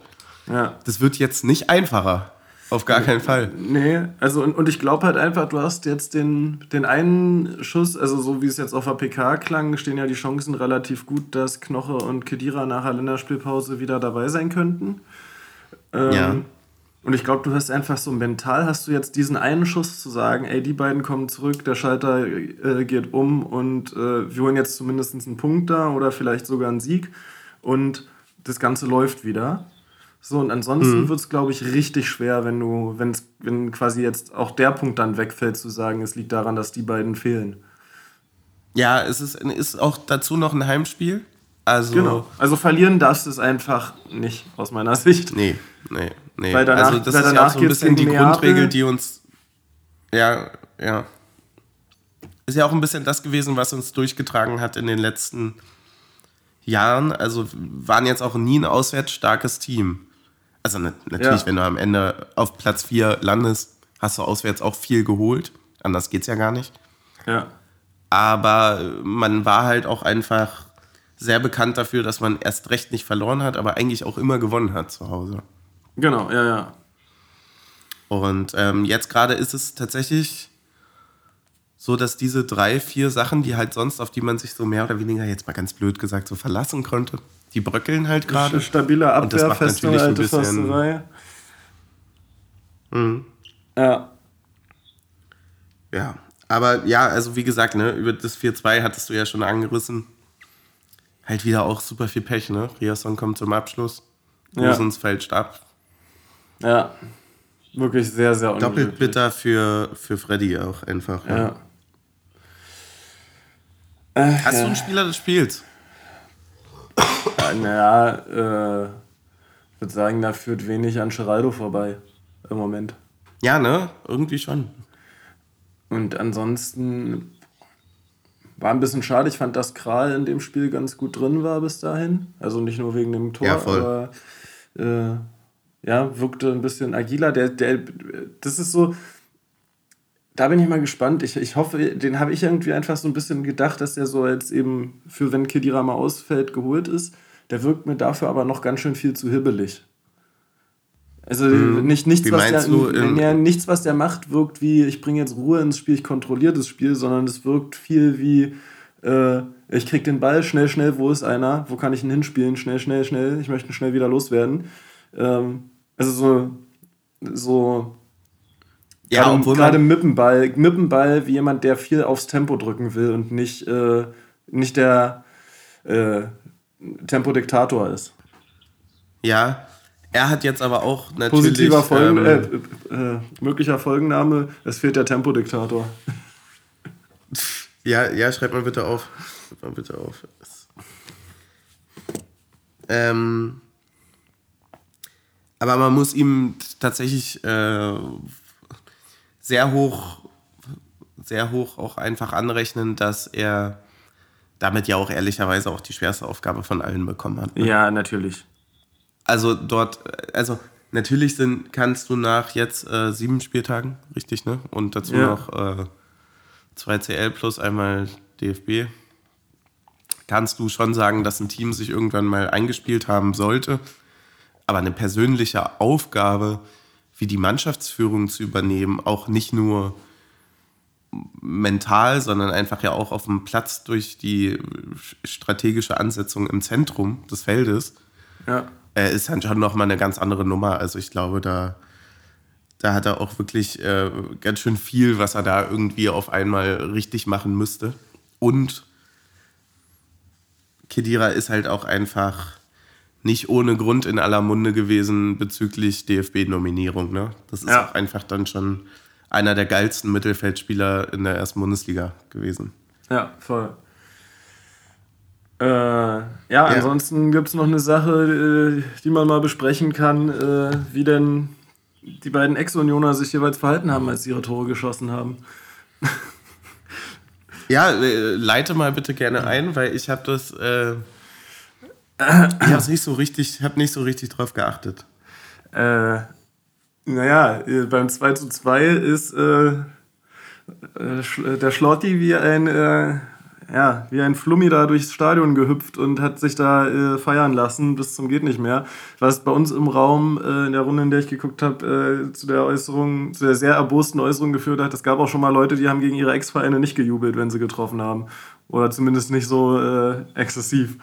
Ja. Das wird jetzt nicht einfacher. Auf gar keinen Fall. Nee, also und, und ich glaube halt einfach, du hast jetzt den, den einen Schuss, also so wie es jetzt auf der PK klang, stehen ja die Chancen relativ gut, dass Knoche und Kedira nach der Länderspielpause wieder dabei sein könnten. Ähm, ja. Und ich glaube, du hast einfach so mental, hast du jetzt diesen einen Schuss zu sagen, ey, die beiden kommen zurück, der Schalter äh, geht um und äh, wir holen jetzt zumindest einen Punkt da oder vielleicht sogar einen Sieg und das Ganze läuft wieder. So, und ansonsten mhm. wird es, glaube ich, richtig schwer, wenn du, wenn's, wenn quasi jetzt auch der Punkt dann wegfällt, zu sagen, es liegt daran, dass die beiden fehlen. Ja, es ist, ist auch dazu noch ein Heimspiel. Also, genau. Also verlieren darfst du es einfach nicht, aus meiner Sicht. Nee, nee. Nee, weil danach, also das ist ja auch so ein bisschen die Grundregel, die uns. Ja, ja. Ist ja auch ein bisschen das gewesen, was uns durchgetragen hat in den letzten Jahren. Also waren jetzt auch nie ein auswärts starkes Team. Also natürlich, ja. wenn du am Ende auf Platz 4 landest, hast du auswärts auch viel geholt. Anders geht's ja gar nicht. Ja. Aber man war halt auch einfach sehr bekannt dafür, dass man erst recht nicht verloren hat, aber eigentlich auch immer gewonnen hat zu Hause. Genau, ja, ja. Und ähm, jetzt gerade ist es tatsächlich so, dass diese drei, vier Sachen, die halt sonst, auf die man sich so mehr oder weniger, jetzt mal ganz blöd gesagt, so verlassen konnte, die bröckeln halt gerade. Stabile Abwehr, feste alte Försterei. Mhm. Ja. Ja, aber ja, also wie gesagt, ne, über das 4-2 hattest du ja schon angerissen. Halt wieder auch super viel Pech, ne? Riasson kommt zum Abschluss. Gosens ja. fällt ab. Ja, wirklich sehr, sehr unglücklich. Doppelt bitter für, für Freddy auch einfach. Ja. ja. Äh, Hast ja. du einen Spieler des Spiels? Ja, naja, äh, ich würde sagen, da führt wenig an Geraldo vorbei im Moment. Ja, ne? Irgendwie schon. Und ansonsten war ein bisschen schade. Ich fand, dass Kral in dem Spiel ganz gut drin war bis dahin. Also nicht nur wegen dem Tor, ja, aber äh, ja, wirkte ein bisschen agiler. Der, der, das ist so, da bin ich mal gespannt. Ich, ich hoffe, den habe ich irgendwie einfach so ein bisschen gedacht, dass der so jetzt eben für, wenn Kedira mal ausfällt, geholt ist. Der wirkt mir dafür aber noch ganz schön viel zu hibbelig. Also hm. nicht, nichts, was der, ja, nichts, was der macht, wirkt wie, ich bringe jetzt Ruhe ins Spiel, ich kontrolliere das Spiel, sondern es wirkt viel wie, äh, ich krieg den Ball, schnell, schnell, wo ist einer, wo kann ich ihn hinspielen, schnell, schnell, schnell, ich möchte schnell wieder loswerden. Ähm, also so, so ja, gerade, obwohl gerade mit dem Ball, mit dem Ball wie jemand, der viel aufs Tempo drücken will und nicht, äh, nicht der äh, Tempodiktator ist. Ja, er hat jetzt aber auch natürlich. Positiver Folgen, ähm, äh, äh, möglicher Folgenname: Es fehlt der Tempodiktator. ja, ja, schreib mal bitte auf. Schreib mal bitte auf. Ähm, aber man muss ihm tatsächlich äh, sehr hoch, sehr hoch auch einfach anrechnen, dass er damit ja auch ehrlicherweise auch die schwerste Aufgabe von allen bekommen hat. Ne? Ja, natürlich also dort, also natürlich sind, kannst du nach jetzt äh, sieben Spieltagen, richtig, ne? Und dazu ja. noch äh, zwei CL plus einmal DFB. Kannst du schon sagen, dass ein Team sich irgendwann mal eingespielt haben sollte. Aber eine persönliche Aufgabe, wie die Mannschaftsführung zu übernehmen, auch nicht nur mental, sondern einfach ja auch auf dem Platz durch die strategische Ansetzung im Zentrum des Feldes. Ja äh, ist dann schon nochmal eine ganz andere Nummer. Also ich glaube, da, da hat er auch wirklich äh, ganz schön viel, was er da irgendwie auf einmal richtig machen müsste. Und Kedira ist halt auch einfach nicht ohne Grund in aller Munde gewesen bezüglich DFB-Nominierung. Ne? Das ist ja. auch einfach dann schon einer der geilsten Mittelfeldspieler in der ersten Bundesliga gewesen. Ja, voll. Äh, ja, ja, ansonsten gibt es noch eine Sache, äh, die man mal besprechen kann, äh, wie denn die beiden Ex-Unioner sich jeweils verhalten haben, als sie ihre Tore geschossen haben. ja, äh, leite mal bitte gerne ein, weil ich habe das, äh, ich habe nicht so richtig, habe nicht so richtig drauf geachtet. Äh, naja, beim 2 zu 2 ist der Schlotti wie ein ja, wie ein Flummi da durchs Stadion gehüpft und hat sich da äh, feiern lassen bis zum geht nicht mehr. Was bei uns im Raum äh, in der Runde, in der ich geguckt habe, äh, zu der Äußerung, zu der sehr erbosten Äußerung geführt hat. Es gab auch schon mal Leute, die haben gegen ihre Ex-Vereine nicht gejubelt, wenn sie getroffen haben. Oder zumindest nicht so äh, exzessiv.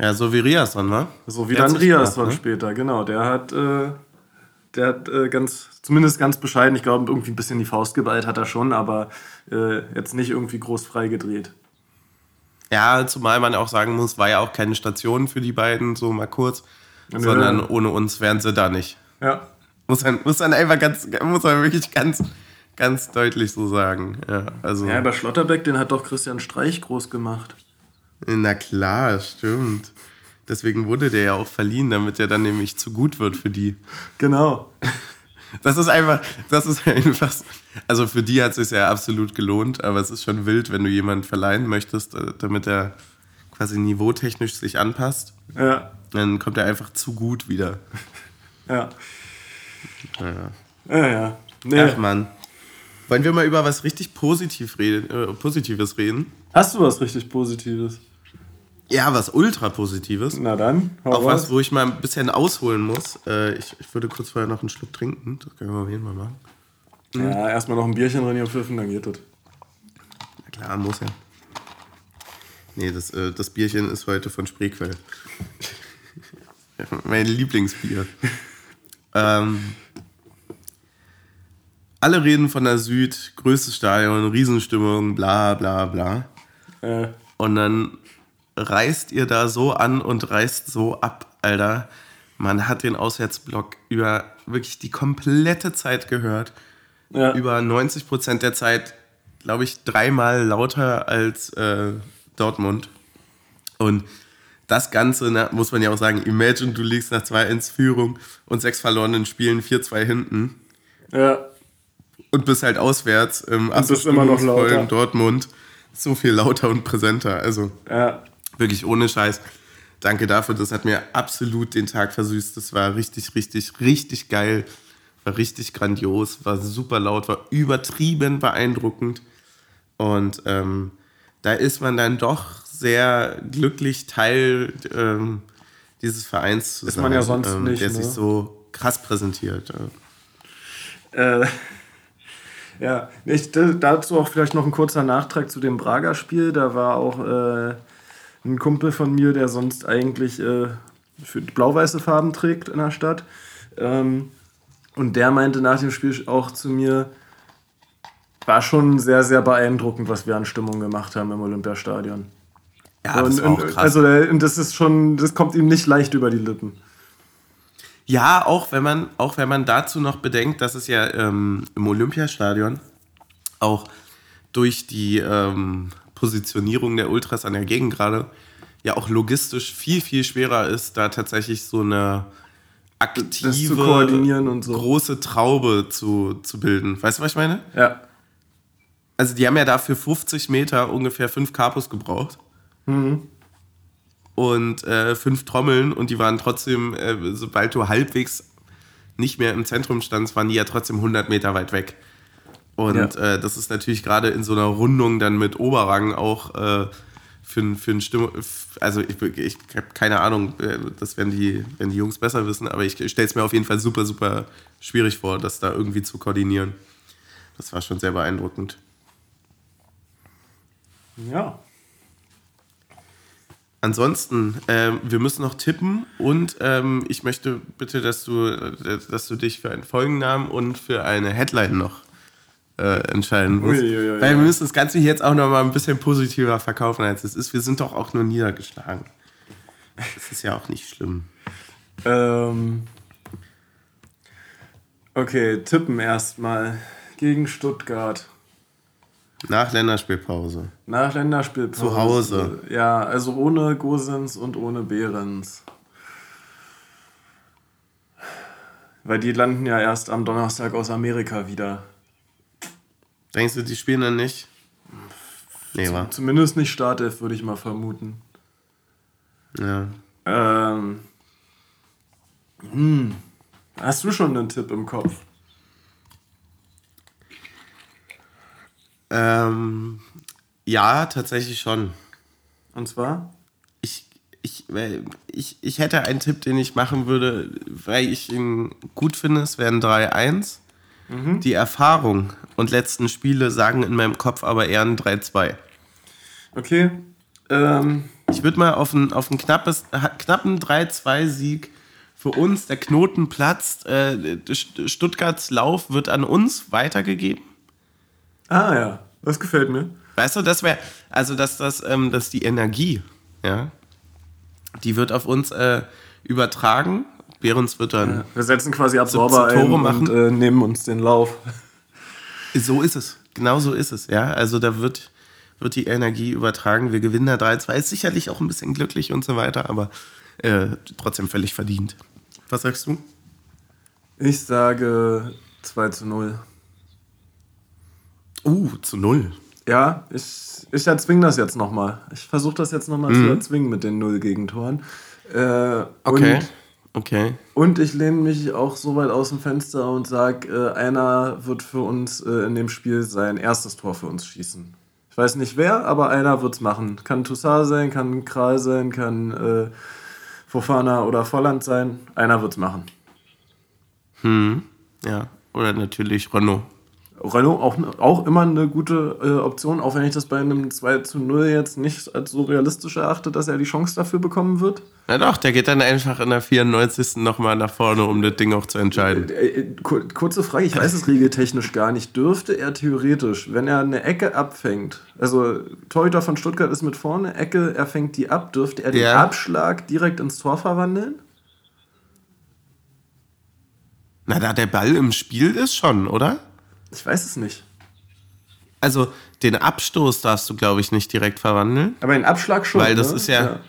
Ja, so wie Rias dann, ne? So wie der dann Rias dann ne? später, genau. Der hat, äh, der hat äh, ganz zumindest ganz bescheiden. Ich glaube, irgendwie ein bisschen die Faust geballt hat er schon, aber äh, jetzt nicht irgendwie groß freigedreht. Ja, zumal man auch sagen muss, war ja auch keine Station für die beiden, so mal kurz, ja, sondern ja. ohne uns wären sie da nicht. Ja. Muss man, muss man einfach ganz, muss man wirklich ganz, ganz deutlich so sagen. Ja, also. ja, aber Schlotterbeck, den hat doch Christian Streich groß gemacht. Na klar, stimmt. Deswegen wurde der ja auch verliehen, damit er dann nämlich zu gut wird für die. Genau. Das ist einfach, das ist einfach, also für die hat es sich ja absolut gelohnt, aber es ist schon wild, wenn du jemanden verleihen möchtest, äh, damit er quasi niveautechnisch sich anpasst. Ja. Dann kommt er einfach zu gut wieder. Ja. Ja, ja. ja. Nee. Ach man. Wollen wir mal über was richtig Positiv reden, äh, Positives reden? Hast du was richtig Positives? Ja, was ultra Positives. Na dann. Auch was, wo ich mal ein bisschen ausholen muss. Äh, ich, ich würde kurz vorher noch einen Schluck trinken. Das können wir mal jeden Mal machen. Mhm. Ja, erstmal noch ein Bierchen rein hier pfiffen, dann geht das. Na klar, muss ja. Nee, das, äh, das Bierchen ist heute von Spreequell. mein Lieblingsbier. ähm, alle reden von der Süd, größtes Stadion, Riesenstimmung, bla bla bla. Äh. Und dann reißt ihr da so an und reißt so ab, Alter. Man hat den Auswärtsblock über wirklich die komplette Zeit gehört. Ja. Über 90 Prozent der Zeit, glaube ich, dreimal lauter als äh, Dortmund. Und das Ganze, na, muss man ja auch sagen, imagine, du liegst nach 2-1 Führung und sechs verlorenen Spielen 4-2 hinten. Ja. Und bist halt auswärts im und bist immer noch lauter. Dortmund so viel lauter und präsenter. Also ja. Wirklich ohne Scheiß. Danke dafür. Das hat mir absolut den Tag versüßt. Das war richtig, richtig, richtig geil. War richtig grandios, war super laut, war übertrieben beeindruckend. Und ähm, da ist man dann doch sehr glücklich, Teil ähm, dieses Vereins zu ist sein. Ist man ja sonst ähm, nicht. Der ne? sich so krass präsentiert. Äh, ja, ich, dazu auch vielleicht noch ein kurzer Nachtrag zu dem Prager Spiel. Da war auch äh, ein Kumpel von mir, der sonst eigentlich äh, für blau-weiße Farben trägt in der Stadt. Ähm, und der meinte nach dem Spiel auch zu mir, war schon sehr, sehr beeindruckend, was wir an Stimmung gemacht haben im Olympiastadion. Ja, das und, war auch krass. Also, und das ist schon, das kommt ihm nicht leicht über die Lippen. Ja, auch wenn man, auch wenn man dazu noch bedenkt, dass es ja ähm, im Olympiastadion auch durch die ähm, Positionierung der Ultras an der Gegend gerade ja auch logistisch viel, viel schwerer ist, da tatsächlich so eine aktive, so. große Traube zu, zu bilden. Weißt du, was ich meine? Ja. Also die haben ja dafür 50 Meter ungefähr fünf Kapus gebraucht. Mhm und äh, fünf Trommeln und die waren trotzdem, äh, sobald du halbwegs nicht mehr im Zentrum standst, waren die ja trotzdem 100 Meter weit weg. Und ja. äh, das ist natürlich gerade in so einer Rundung dann mit Oberrang auch äh, für, für ein Stimmung. Also ich, ich habe keine Ahnung, äh, das werden die, werden die Jungs besser wissen, aber ich stelle es mir auf jeden Fall super, super schwierig vor, das da irgendwie zu koordinieren. Das war schon sehr beeindruckend. Ja. Ansonsten, ähm, wir müssen noch tippen und ähm, ich möchte bitte, dass du, äh, dass du dich für einen Folgennamen und für eine Headline noch äh, entscheiden musst. Ui, ui, ui, Weil wir müssen das Ganze hier jetzt auch noch mal ein bisschen positiver verkaufen, als es ist. Wir sind doch auch nur niedergeschlagen. Das ist ja auch nicht schlimm. Ähm, okay, tippen erstmal gegen Stuttgart. Nach Länderspielpause. Nach Länderspielpause. Zu Hause. Ja, also ohne Gosens und ohne Behrens. Weil die landen ja erst am Donnerstag aus Amerika wieder. Denkst du, die spielen dann nicht? Nee, war. Zumindest nicht Startelf, würde ich mal vermuten. Ja. Ähm. Hm. Hast du schon einen Tipp im Kopf? Ähm, ja, tatsächlich schon. Und zwar? Ich, ich, ich, ich hätte einen Tipp, den ich machen würde, weil ich ihn gut finde. Es wären 3-1. Mhm. Die Erfahrung und letzten Spiele sagen in meinem Kopf aber eher ein 3-2. Okay. Ähm. Ich würde mal auf einen, auf einen knappes, knappen 3-2-Sieg für uns. Der Knoten platzt. Äh, Stuttgarts Lauf wird an uns weitergegeben. Ah ja, das gefällt mir. Weißt du, das wäre, also dass das, ähm, dass die Energie, ja, die wird auf uns äh, übertragen. Behrens wird dann. Ja, wir setzen quasi Absorber ein machen. und äh, nehmen uns den Lauf. So ist es. Genau so ist es, ja. Also da wird, wird die Energie übertragen. Wir gewinnen da 3-2. Ist sicherlich auch ein bisschen glücklich und so weiter, aber äh, trotzdem völlig verdient. Was sagst du? Ich sage 2 zu 0. Uh, zu null. Ja, ich, ich erzwinge das jetzt nochmal. Ich versuche das jetzt nochmal mhm. zu erzwingen mit den null Gegentoren. Äh, okay. Und, okay. Und ich lehne mich auch so weit aus dem Fenster und sage, äh, einer wird für uns äh, in dem Spiel sein erstes Tor für uns schießen. Ich weiß nicht wer, aber einer wird es machen. Kann Toussaint sein, kann Kral sein, kann äh, Fofana oder Volland sein. Einer wird es machen. Hm, ja. Oder natürlich Renault. Renault auch, auch immer eine gute äh, Option, auch wenn ich das bei einem 2 zu 0 jetzt nicht als so realistisch erachte, dass er die Chance dafür bekommen wird. Na doch, der geht dann einfach in der 94. nochmal nach vorne, um das Ding auch zu entscheiden. Äh, äh, kurze Frage, ich weiß es regeltechnisch gar nicht. Dürfte er theoretisch, wenn er eine Ecke abfängt, also Torhüter von Stuttgart ist mit vorne, Ecke, er fängt die ab, dürfte er den ja. Abschlag direkt ins Tor verwandeln? Na, da der Ball im Spiel ist schon, oder? Ich weiß es nicht. Also den Abstoß darfst du, glaube ich, nicht direkt verwandeln. Aber den Abschlag schon. Weil das ne? ist ja, ja,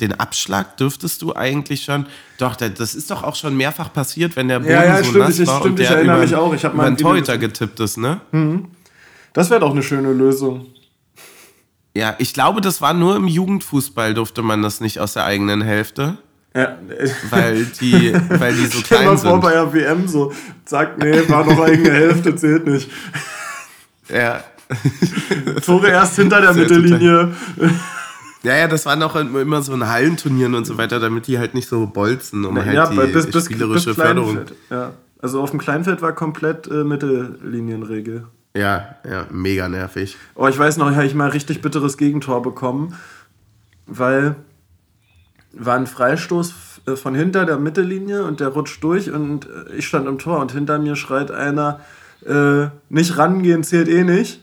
den Abschlag dürftest du eigentlich schon. Doch, das ist doch auch schon mehrfach passiert, wenn der Boden ja, ja, so stimmt, nass ich, war stimmt, und der ich erinnere über, mich auch. Ich habe mal einen Torhüter getippt ist, ne? Mhm. Das wäre doch eine schöne Lösung. Ja, ich glaube, das war nur im Jugendfußball durfte man das nicht aus der eigenen Hälfte. Ja. Weil die, weil die so klein mal vor, sind. bei der WM so, sagt, nee, war noch eigene Hälfte, zählt nicht. Ja. Tore erst hinter der Mittellinie. Ja, ja, das war noch immer so ein Hallenturnieren und so weiter, damit die halt nicht so bolzen, um halt ja, die bis, bis, spielerische bis Förderung. Ja. Also auf dem Kleinfeld war komplett äh, Mittellinienregel. Ja, ja, mega nervig. Oh, ich weiß noch, habe ich mal richtig bitteres Gegentor bekommen, weil war ein Freistoß äh, von hinter der Mittellinie und der rutscht durch und äh, ich stand im Tor und hinter mir schreit einer, äh, nicht rangehen zählt eh nicht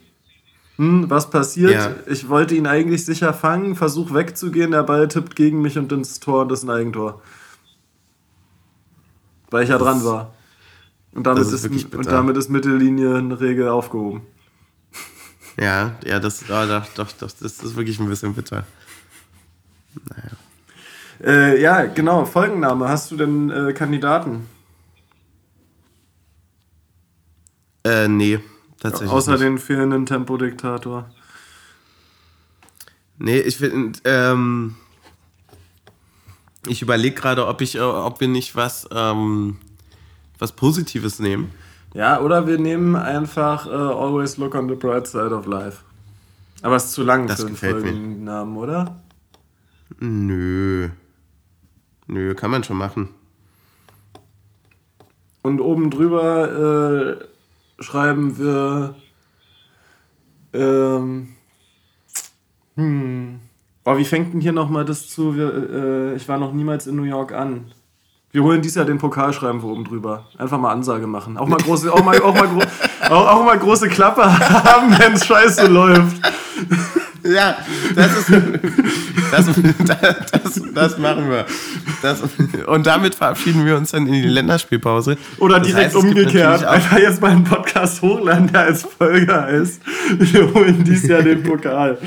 hm, was passiert? Ja. Ich wollte ihn eigentlich sicher fangen, versuch wegzugehen, der Ball tippt gegen mich und ins Tor und das ist ein Eigentor. Weil ich ja dran war. Und damit, ist, ist und damit ist Mittellinienregel aufgehoben. Ja, ja, das, oh, doch, doch, doch, das ist wirklich ein bisschen bitter. Naja. Äh, ja, genau, Folgenname. Hast du denn äh, Kandidaten? Äh, nee. Tatsächlich. Außer nicht. den fehlenden Tempodiktator. Nee, ich finde, ähm, ich überlege gerade, ob ich, äh, ob wir nicht was, ähm, was Positives nehmen. Ja, oder wir nehmen einfach uh, Always Look on the Bright Side of Life. Aber es ist zu lang das für einen Folgennamen, oder? Nö. Nö, kann man schon machen. Und oben drüber äh, schreiben wir. Ähm, hm. Oh, wie fängt denn hier nochmal das zu? Wir, äh, ich war noch niemals in New York an. Wir holen dies Jahr den Pokal, schreiben wir oben drüber. Einfach mal Ansage machen. Auch mal große, auch mal, auch mal, auch, auch mal große Klappe haben, wenn es scheiße läuft. Ja, das ist. Das, das, das machen wir. Das, und damit verabschieden wir uns dann in die Länderspielpause. Oder direkt heißt, umgekehrt. Einfach jetzt mal einen Podcast hochladen, der als Folge heißt. Wir holen dies Jahr den Pokal.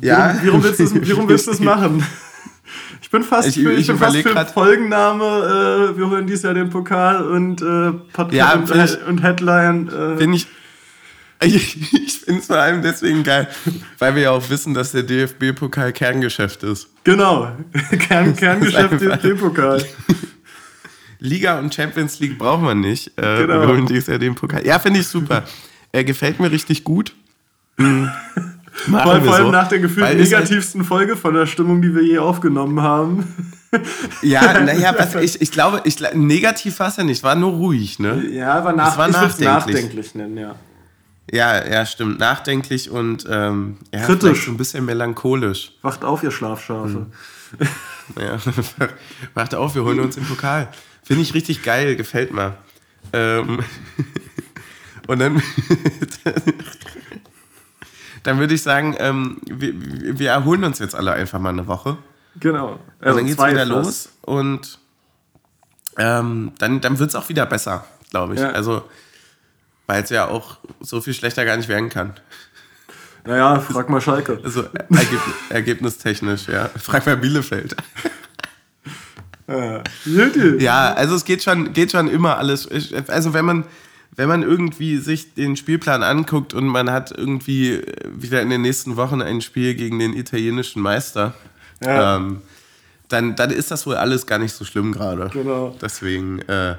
Ja. Warum, willst du das machen? Ich bin fast ich, für, ich, ich bin fast für Folgenname, äh, wir holen dies Jahr den Pokal und äh, Podcast ja, und, ich, und, Headline. Äh, Finde ich. Ich, ich finde es vor allem deswegen geil, weil wir ja auch wissen, dass der DFB-Pokal Kerngeschäft ist. Genau, Kern, Kerngeschäft DFB-Pokal. Liga und Champions League brauchen wir nicht. Äh, genau. Wir holen dieses Jahr den Pokal. Ja, finde ich super. Er gefällt mir richtig gut. Mhm. Vor, vor allem so. nach der gefühlt halt negativsten halt Folge von der Stimmung, die wir je aufgenommen haben. Ja, naja, ich, ich glaube, ich, negativ war es ja nicht, war nur ruhig, ne? Ja, aber nach, war nachdenklich. nachdenklich nennen, ja. Ja, ja, stimmt. Nachdenklich und ähm, ja, kritisch. ein bisschen melancholisch. Wacht auf, ihr Schlafschafe. Hm. Ja, wacht auf, wir holen uns den Pokal. Finde ich richtig geil, gefällt mir. Ähm, und dann dann würde ich sagen, ähm, wir, wir, erholen uns jetzt alle einfach mal eine Woche. Genau. Also und dann geht's wieder los und ähm, dann, dann wird es auch wieder besser, glaube ich. Ja. Also, weil es ja auch so viel schlechter gar nicht werden kann. Naja, frag mal Schalke. Also ergeb ergebnistechnisch, ja. Frag mal Bielefeld. ja, also es geht schon, geht schon immer alles. Also wenn man, wenn man irgendwie sich den Spielplan anguckt und man hat irgendwie wieder in den nächsten Wochen ein Spiel gegen den italienischen Meister, ja. ähm, dann, dann ist das wohl alles gar nicht so schlimm gerade. Genau. Deswegen äh,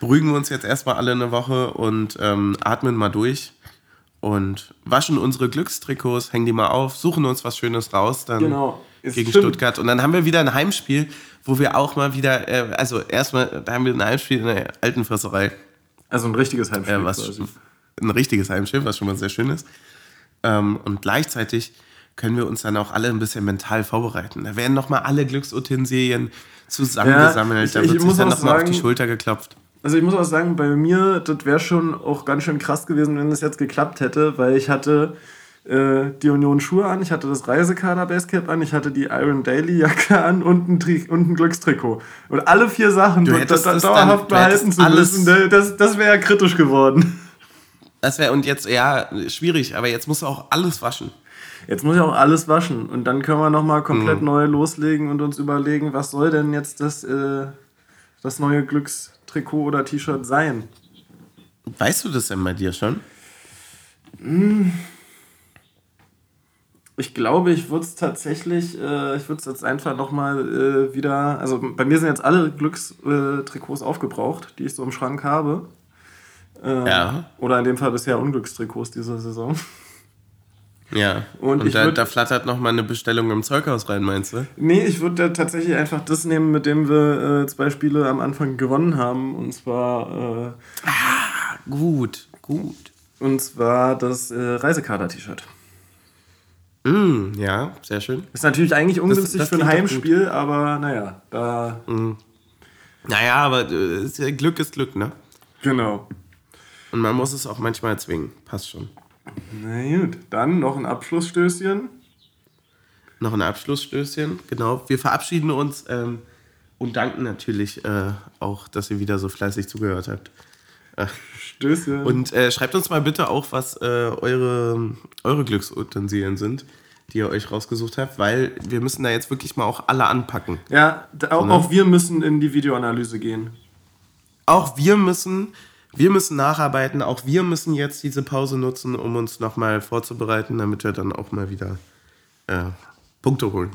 beruhigen wir uns jetzt erstmal alle eine Woche und ähm, atmen mal durch und waschen unsere Glückstrikots, hängen die mal auf, suchen uns was Schönes raus dann genau. gegen stimmt. Stuttgart. Und dann haben wir wieder ein Heimspiel, wo wir auch mal wieder, äh, also erstmal, da haben wir ein Heimspiel in der alten Fresserei. Also ein richtiges Heimspiel. Äh, was, ein richtiges Heimspiel, was schon mal sehr schön ist. Ähm, und gleichzeitig können wir uns dann auch alle ein bisschen mental vorbereiten. Da werden nochmal alle Glücksutensilien zusammengesammelt. Ja, ich, da wird sich dann nochmal auf die Schulter geklopft. Also ich muss auch sagen, bei mir, das wäre schon auch ganz schön krass gewesen, wenn das jetzt geklappt hätte, weil ich hatte äh, die Union Schuhe an, ich hatte das Reisekader Basecap an, ich hatte die Iron Daily Jacke an und ein, Tri und ein Glückstrikot. Und alle vier Sachen hättest da, dauerhaft dann, behalten zu müssen, das, das wäre ja kritisch geworden. Das wäre, und jetzt, ja, schwierig, aber jetzt musst du auch alles waschen. Jetzt muss ich auch alles waschen und dann können wir nochmal komplett mhm. neu loslegen und uns überlegen, was soll denn jetzt das, äh, das neue Glückstrikot oder T-Shirt sein. Weißt du das denn bei dir schon? Ich glaube, ich würde es tatsächlich, äh, ich würde es jetzt einfach nochmal äh, wieder, also bei mir sind jetzt alle Glückstrikots aufgebraucht, die ich so im Schrank habe. Ähm, ja. Oder in dem Fall bisher Unglückstrikots dieser Saison. Ja, und, und da, würd, da, flattert noch mal eine Bestellung im Zeughaus rein, meinst du? Nee, ich würde tatsächlich einfach das nehmen, mit dem wir äh, zwei Spiele am Anfang gewonnen haben. Und zwar... Äh, ah, gut, gut. Und zwar das äh, Reisekader-T-Shirt. Mm, ja, sehr schön. Ist natürlich eigentlich ungünstig das, das für ein Heimspiel, aber naja, da... Mm. Naja, aber äh, Glück ist Glück, ne? Genau. Und man muss es auch manchmal zwingen. Passt schon. Na gut, dann noch ein Abschlussstößchen. Noch ein Abschlussstößchen, genau. Wir verabschieden uns ähm, und danken natürlich äh, auch, dass ihr wieder so fleißig zugehört habt. Äh, Stößchen. Und äh, schreibt uns mal bitte auch, was äh, eure, eure Glücksutensilien sind, die ihr euch rausgesucht habt, weil wir müssen da jetzt wirklich mal auch alle anpacken. Ja, auch, ne? auch wir müssen in die Videoanalyse gehen. Auch wir müssen wir müssen nacharbeiten, auch wir müssen jetzt diese Pause nutzen, um uns nochmal vorzubereiten, damit wir dann auch mal wieder äh, Punkte holen.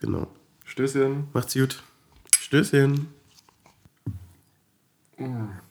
Genau. Stößchen. Macht's gut. Stößchen. Mm.